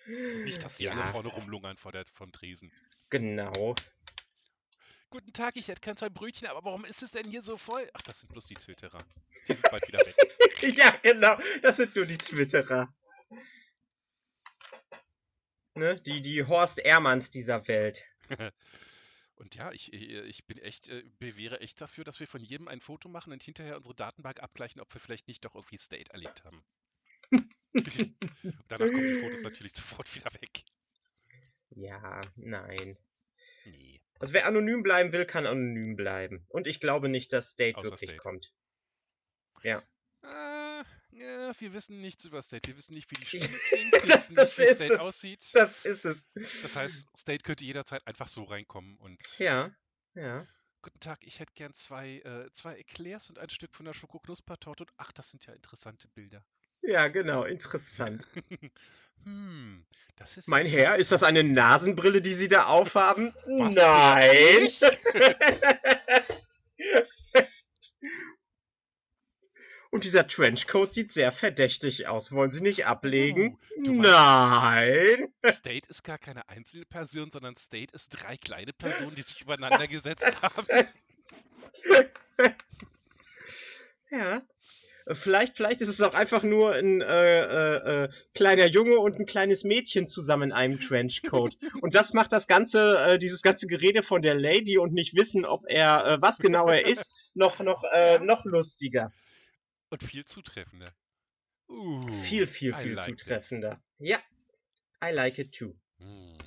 Nicht, dass die alle Ja, vorne rumlungern vor der, vom Tresen. genau. Guten Tag, ich hätte gern zwei Brötchen, aber warum ist es denn hier so voll? Ach, das sind bloß die Twitterer. Die sind bald wieder weg. Ja, genau, das sind nur die Twitterer. Ne? Die, die Horst Ehrmanns dieser Welt. Und ja, ich, äh, ich bin echt, äh, wäre echt dafür, dass wir von jedem ein Foto machen und hinterher unsere Datenbank abgleichen, ob wir vielleicht nicht doch irgendwie State erlebt haben. Danach kommen die Fotos natürlich sofort wieder weg. Ja, nein. Nee. Also wer anonym bleiben will, kann anonym bleiben. Und ich glaube nicht, dass State Außer wirklich State. kommt. Ja. Äh, ja, wir wissen nichts über State. Wir wissen nicht, wie die Stimme klingt. Wir Das- wissen das nicht, wie State es. aussieht. Das ist es. Das heißt, State könnte jederzeit einfach so reinkommen und. Ja, ja. Guten Tag, ich hätte gern zwei, äh, zwei Eclairs und ein Stück von der Schoko-Knuspertorte. Und ach, das sind ja interessante Bilder. Ja, genau, interessant. hm, das ist. Mein Herr, ist das eine Nasenbrille, die Sie da aufhaben? Was Nein. Und dieser Trenchcoat sieht sehr verdächtig aus. Wollen Sie nicht ablegen? Oh, Nein. State ist gar keine einzelne Person, sondern State ist drei kleine Personen, die sich übereinander gesetzt haben. Ja. Vielleicht, vielleicht ist es auch einfach nur ein äh, äh, äh, kleiner Junge und ein kleines Mädchen zusammen in einem Trenchcoat. Und das macht das ganze, äh, dieses ganze Gerede von der Lady und nicht wissen, ob er, äh, was genau er ist, noch, noch, äh, noch lustiger. Und viel zutreffender. Uh, Viel, viel, viel liked it. zutreffender. Ja. I like it too. Hm.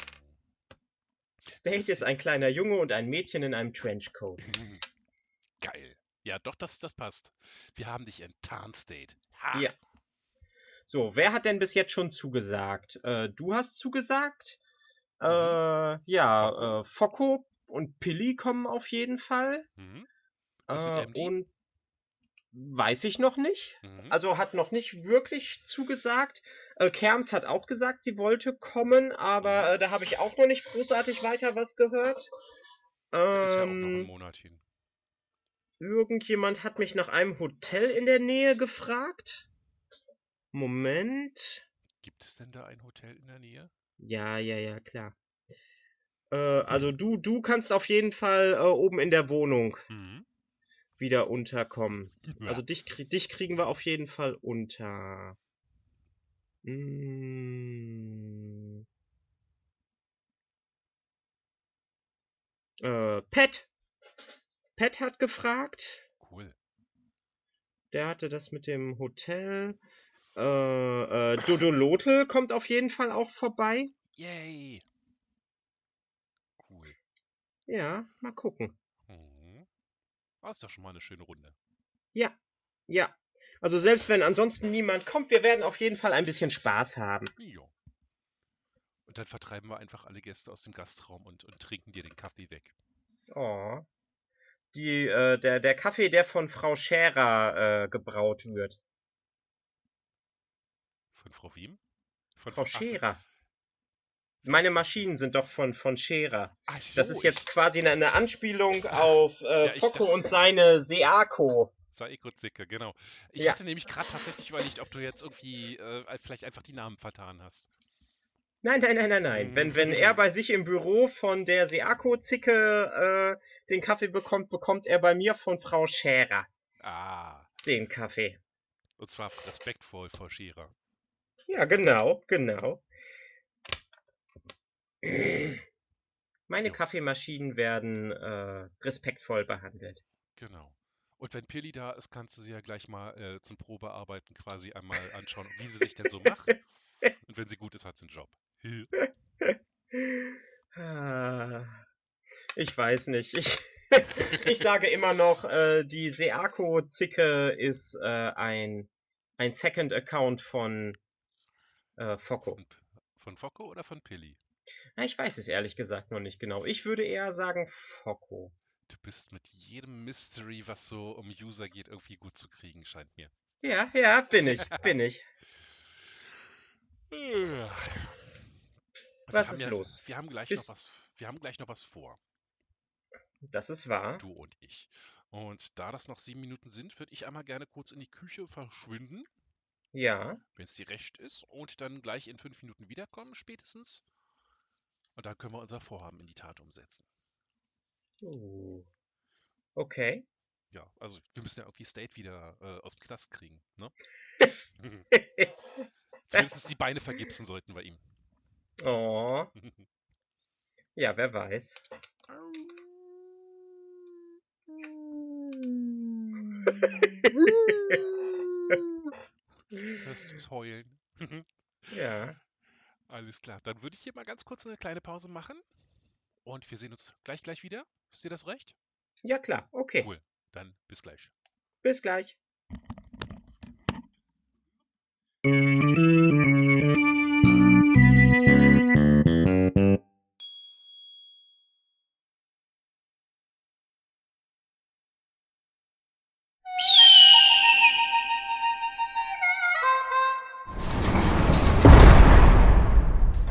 State Das- ist ein kleiner Junge und ein Mädchen in einem Trenchcoat. Geil. Ja, doch, das, das passt. Wir haben dich enttarnt, State. Ha. Ja. So, wer hat denn bis jetzt schon zugesagt? Äh, du hast zugesagt. Äh, Mhm. ja, Focko. äh, Focko und Pilli kommen auf jeden Fall. Mhm. Was Äh, und weiß ich noch nicht. Mhm. Also hat noch nicht wirklich zugesagt. Äh, Kerms hat auch gesagt, sie wollte kommen, aber äh, da habe ich auch noch nicht großartig weiter was gehört. Der ist ja auch noch Ähm, ein Monat hin. Irgendjemand hat mich nach einem Hotel in der Nähe gefragt. Moment. Gibt es denn da ein Hotel in der Nähe? Ja, ja, ja, klar. Äh, also du, du kannst auf jeden Fall äh, oben in der Wohnung Mhm. Wieder unterkommen. Ja. Also dich, dich kriegen wir auf jeden Fall unter. Mm. Äh, Pat. Pat hat gefragt. cool. Der hatte das mit dem Hotel. Äh, äh, Dodolotl kommt auf jeden Fall auch vorbei. Yay. Cool. Ja, mal gucken. Das ist doch schon mal eine schöne Runde. Ja, ja. Also selbst wenn ansonsten niemand kommt, wir werden auf jeden Fall ein bisschen Spaß haben. Jo. Und dann vertreiben wir einfach alle Gäste aus dem Gastraum und, und trinken dir den Kaffee weg. Oh. Die, äh, der, der Kaffee, der von Frau Scherer äh, gebraut wird. Von Frau wem? Von Frau so. Scherer. Meine Maschinen sind doch von, von Scherer. So, Das ist jetzt quasi eine, Anspielung auf äh, Ja, Focko dachte- und seine Seako. Saeko Zicke, genau. Ich Ja. hatte nämlich gerade tatsächlich überlegt, ob du jetzt irgendwie äh, vielleicht einfach die Namen vertan hast. Nein, nein, nein, nein, nein. Wenn, wenn er bei sich im Büro von der Seako-Zicke äh, den Kaffee bekommt, bekommt er bei mir von Frau Scherer Ah, den Kaffee. und zwar respektvoll vor Scherer. Ja, genau, genau. Meine Jo. Kaffeemaschinen werden äh, respektvoll behandelt. Genau. Und wenn Pilli da ist, kannst du sie ja gleich mal äh, zum Probearbeiten quasi einmal anschauen, wie sie sich denn so macht. Und wenn sie gut ist, hat sie einen Job. Ah, Ich weiß nicht. Ich, ich sage immer noch, äh, die Seako-Zicke ist äh, ein, ein Second Account von äh, Focko. Von, von Focko oder von Pilli? Ich weiß es ehrlich gesagt noch nicht genau. Ich würde eher sagen Focko. Du bist mit jedem Mystery, was so um User geht, irgendwie gut zu kriegen, scheint mir. Ja, ja, bin ich, bin ich. Wir Was ist ja, los? Wir haben gleich Bis- noch was. Wir haben gleich noch was vor, Das ist wahr. du und ich. Und da das noch sieben Minuten sind, würde ich einmal gerne kurz in die Küche verschwinden, Ja. wenn es dir recht ist, und dann gleich in fünf Minuten wiederkommen, spätestens. Und dann können wir unser Vorhaben in die Tat umsetzen. Uh. Okay. Ja, also wir müssen ja irgendwie State wieder äh, aus dem Knast kriegen, ne? Zumindest die Beine vergipsen sollten wir ihm. Oh. Ja, wer weiß. Hörst du's heulen? Ja. Alles klar. Dann würde ich hier mal ganz kurz eine kleine Pause machen. Und wir sehen uns gleich gleich wieder. Ist dir das recht? Ja, klar. Okay. Cool. Dann bis gleich. Bis gleich.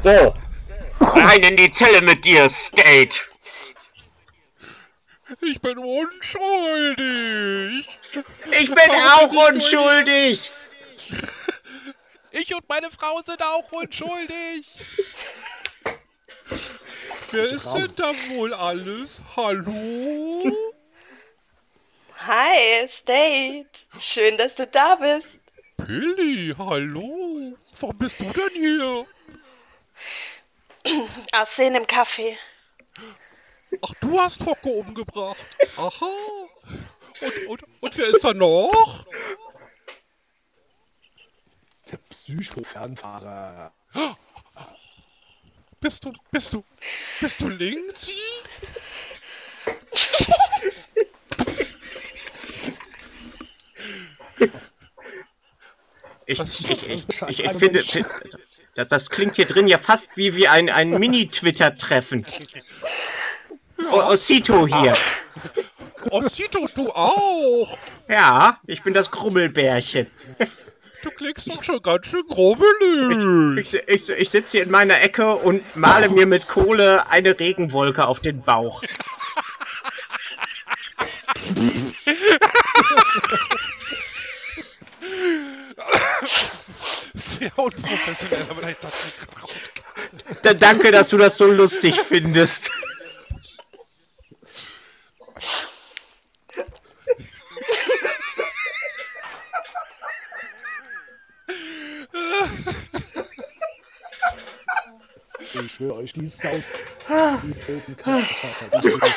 So. Rein in die Zelle mit dir, Skate. Ich bin unschuldig. Ich bin auch unschuldig. Ich und meine Frau sind auch unschuldig. Wer ist denn da wohl alles? Hallo? Hi, State. Schön, dass du da bist. Pilli, hallo. Warum bist du denn hier? Aussehen im Café. Ach, du hast Focke umgebracht. Aha. Und, und, und wer ist da noch? Der Psycho-Fernfahrer. Bist du, bist du, bist du Linksy? Ich, Was- ich, ich, was- ich, ich finde, das, das klingt hier drin ja fast wie, wie ein, ein Mini-Twitter-Treffen. Osito hier. Osito, du auch. Ja, ich bin das Grummelbärchen. Du klingst doch schon ganz schön grummelig. Ich, ich, ich sitze hier in meiner Ecke und male mir mit Kohle eine Regenwolke auf den Bauch. Sehr unprofessionell, aber vielleicht hat sie gerade raus. Da, danke, dass du das so lustig findest. Ich schwöre euch, die Sau. Die Kassenvater. Die wirklich-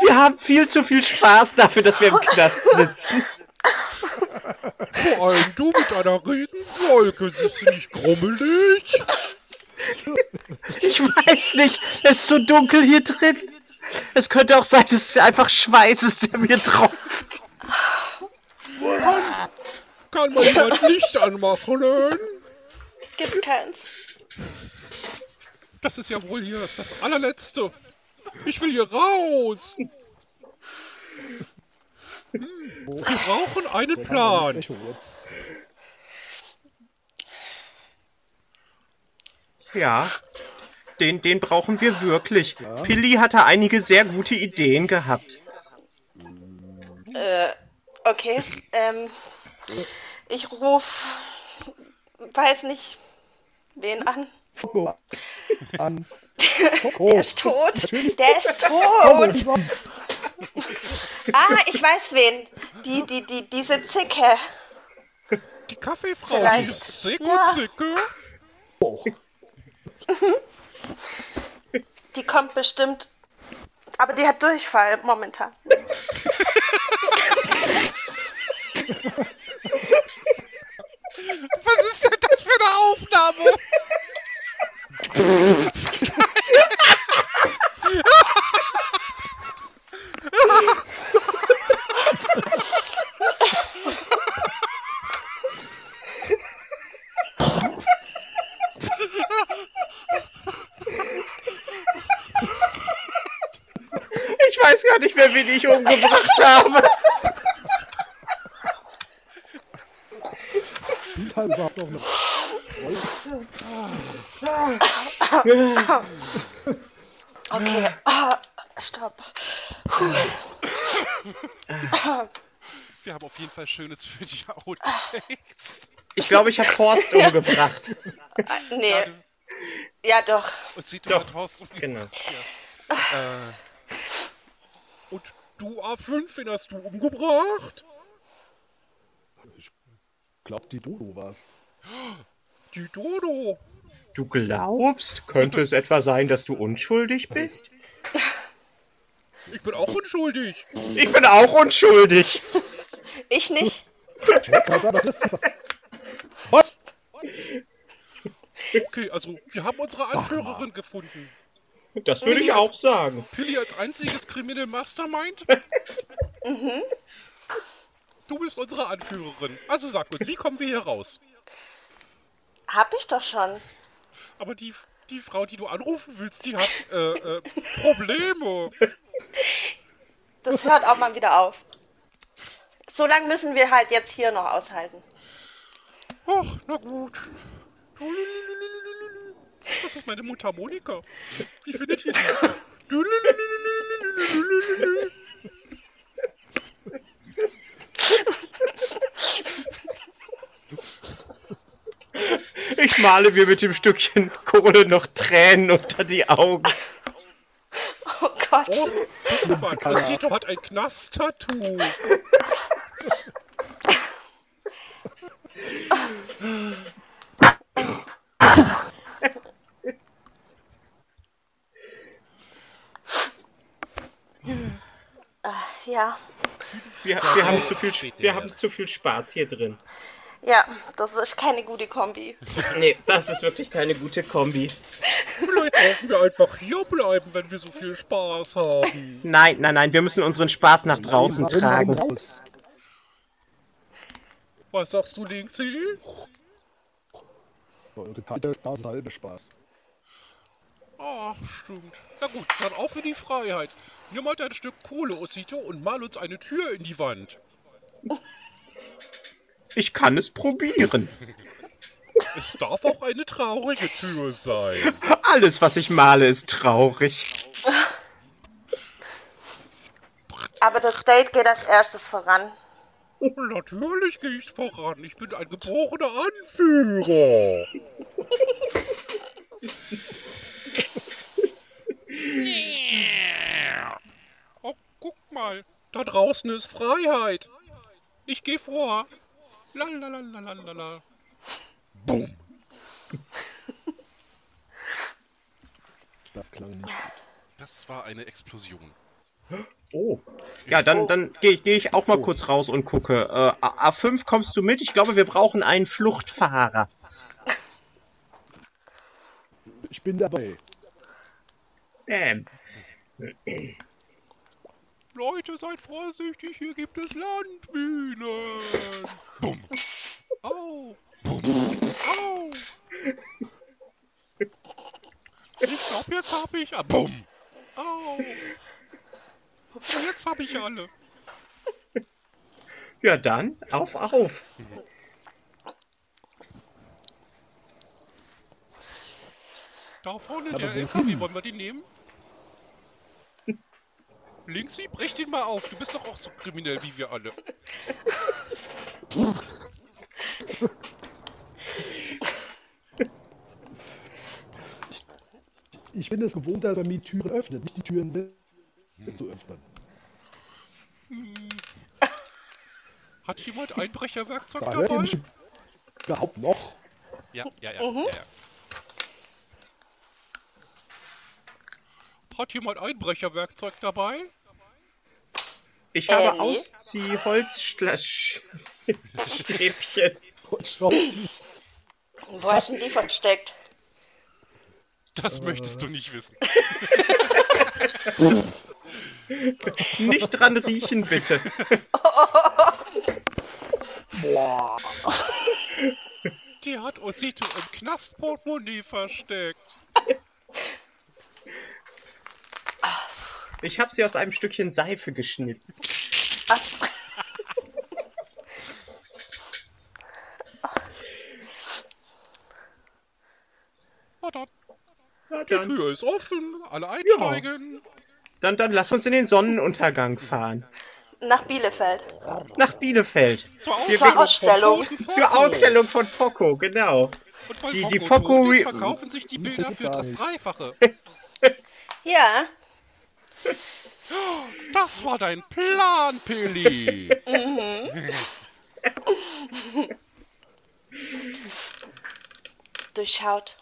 Wir haben viel zu viel Spaß dafür, dass wir im Knast sitzen. Vor allem du mit einer Regenwolke, siehst du nicht grummelig? Ich weiß nicht, es ist so dunkel hier drin. Es könnte auch sein, dass es einfach Schweiß ist, der mir tropft. Kann man jemand Licht anmachen? Gibt keins. Das ist ja wohl hier das allerletzte. Ich will hier raus. Wir brauchen einen Plan. Ja, den, den brauchen wir wirklich. Pilli hatte einige sehr gute Ideen gehabt. Äh, okay. Ähm, ich ruf, weiß nicht, wen an. Focko an. Der Focko. ist tot. Natürlich. Der ist tot. sonst. Ah, ich weiß wen. Die, die, die, diese Zicke. Die Kaffeefrau, die Vielleicht. ist Zicke, Ja. Zicke. Oh. Die kommt bestimmt. Aber die hat Durchfall momentan. Was ist denn das für eine Aufnahme? Ich weiß gar nicht mehr, wen ich umgebracht habe. Spielt halt überhaupt noch Okay. Ah, stopp. Wir haben auf jeden Fall Schönes für die Outtakes. Ich glaube, ich habe Horst umgebracht. Nee. Ja, doch. Und sieht Doch. doch Horst Genau. Äh, Und du A5, wen hast du umgebracht? Glaubt die Dodo was? Die Dodo. Du glaubst? Könnte es etwa sein, dass du unschuldig bist? Ich bin auch unschuldig. Ich bin auch unschuldig. Ich nicht. Was? Was? Okay, also wir haben unsere Anführerin gefunden. Das würde ich auch sagen. Pilly als einziges Criminal Mastermind? Du bist unsere Anführerin. Also sag uns, wie kommen wir hier raus? Hab ich doch schon. Aber die, die Frau, die du anrufen willst, die hat äh, äh, Probleme. Das hört auch mal wieder auf. So lange müssen wir halt jetzt hier noch aushalten. Ach, na gut. Das ist meine Mutter Monika. Wie findet ihr die? Ich male mir mit dem Stückchen Kohle noch Tränen unter die Augen. Oh Gott. Oh, guck mal, Casito hat ein Knast-Tattoo. Ja. Wir, wir, haben zu viel, wir haben zu viel Spaß hier drin. Ja, das ist keine gute Kombi. Nee, das ist wirklich keine gute Kombi. Vielleicht sollten wir einfach hier bleiben, wenn wir so viel Spaß haben. Nein, nein, nein, wir müssen unseren Spaß nach draußen warum tragen. raus? Was sagst du, Linksy? Eure Spaß ist halbe Spaß. Ah, stimmt. Na gut, dann auf für die Freiheit. Nimm mal dein Stück Kohle, Osito, und mal uns eine Tür in die Wand. Ich kann es probieren. Es darf auch eine traurige Tür sein. Alles, was ich male, ist traurig. Aber das Date geht als erstes voran. Oh, natürlich gehe ich voran. Ich bin ein geborener Anführer. Oh, guck mal. Da draußen ist Freiheit. Ich gehe vor. Lalalalalala. Boom. Das klang nicht gut. Das war eine Explosion. Oh. Ja, dann, dann gehe geh ich auch mal kurz raus und gucke. Äh, A- A5, kommst du mit? Ich glaube, wir brauchen einen Fluchtfahrer. Ich bin dabei. Ähm, Leute, seid vorsichtig, hier gibt es Landminen. Bumm. Au. Bumm. Au. Ich glaube, jetzt hab ich... Ah, bumm. Au. Und jetzt hab ich alle. ja, dann, auf, auf. Da vorne, Aber der? LKW, wollen wir den nehmen? Linksy, brech den mal auf. Du bist doch auch so kriminell wie wir alle. Ich bin es gewohnt, dass er mir die Türen öffnet, nicht die Türen selbst zu öffnen. Hat jemand Einbrecherwerkzeug ihr dabei? mich überhaupt noch? Ja, ja, ja. ja, ja. Hat jemand Einbrecherwerkzeug dabei? Ich habe Äh, nee. Ausziehholzstäbchen. Wo hast du denn die versteckt? Das möchtest du nicht wissen. Nicht dran riechen, bitte. Die hat Osito im Knastportemonnaie versteckt. Ich habe sie aus einem Stückchen Seife geschnitten. Na dann, Na die dann, Tür ist offen, alle einsteigen. dann, dann lass uns in den Sonnenuntergang fahren. Nach Bielefeld. Nach Bielefeld. Zur Wir- Zur Ausstellung. Ausstellung. Zur. Ausstellung von Focco, genau. Und weil Die- die Re- verkaufen sich die Bilder für das Dreifache. Ja. Das war dein Plan, Pilly. Durchschaut.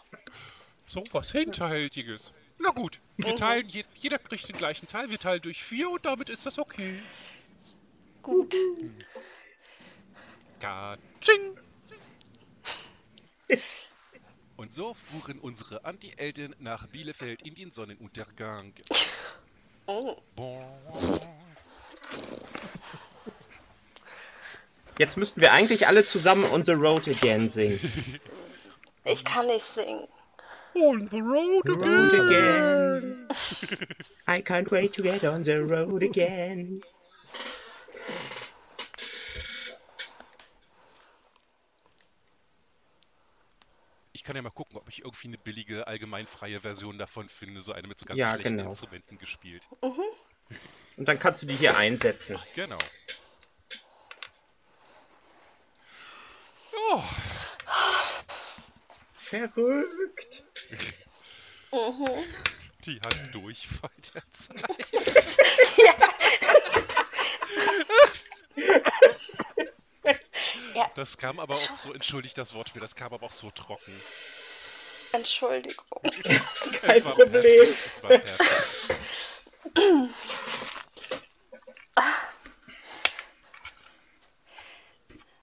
So was Hinterhältiges. Na gut, wir Mhm. teilen, je, jeder kriegt den gleichen Teil, wir teilen durch vier und damit ist das okay. Gut. Katsching! Und so fuhren unsere Anti-Eltern nach Bielefeld in den Sonnenuntergang. Oh. Jetzt müssten wir eigentlich alle zusammen On the Road Again singen. Ich kann nicht singen. On the road Road again. again. I can't wait to get on the road again. Ich kann ja mal gucken, ob ich irgendwie eine billige, allgemeinfreie Version davon finde, so eine mit so ganz Ja, schlechten genau. Instrumenten gespielt. Und dann kannst du die hier einsetzen. Genau. Oh, Verrückt. die hat Durchfall der Zeit. Ja. Ja. Das kam aber auch so, entschuldigt das Wortspiel, das kam aber auch so trocken. Entschuldigung. Kein Problem. Perfekt, es war perfekt.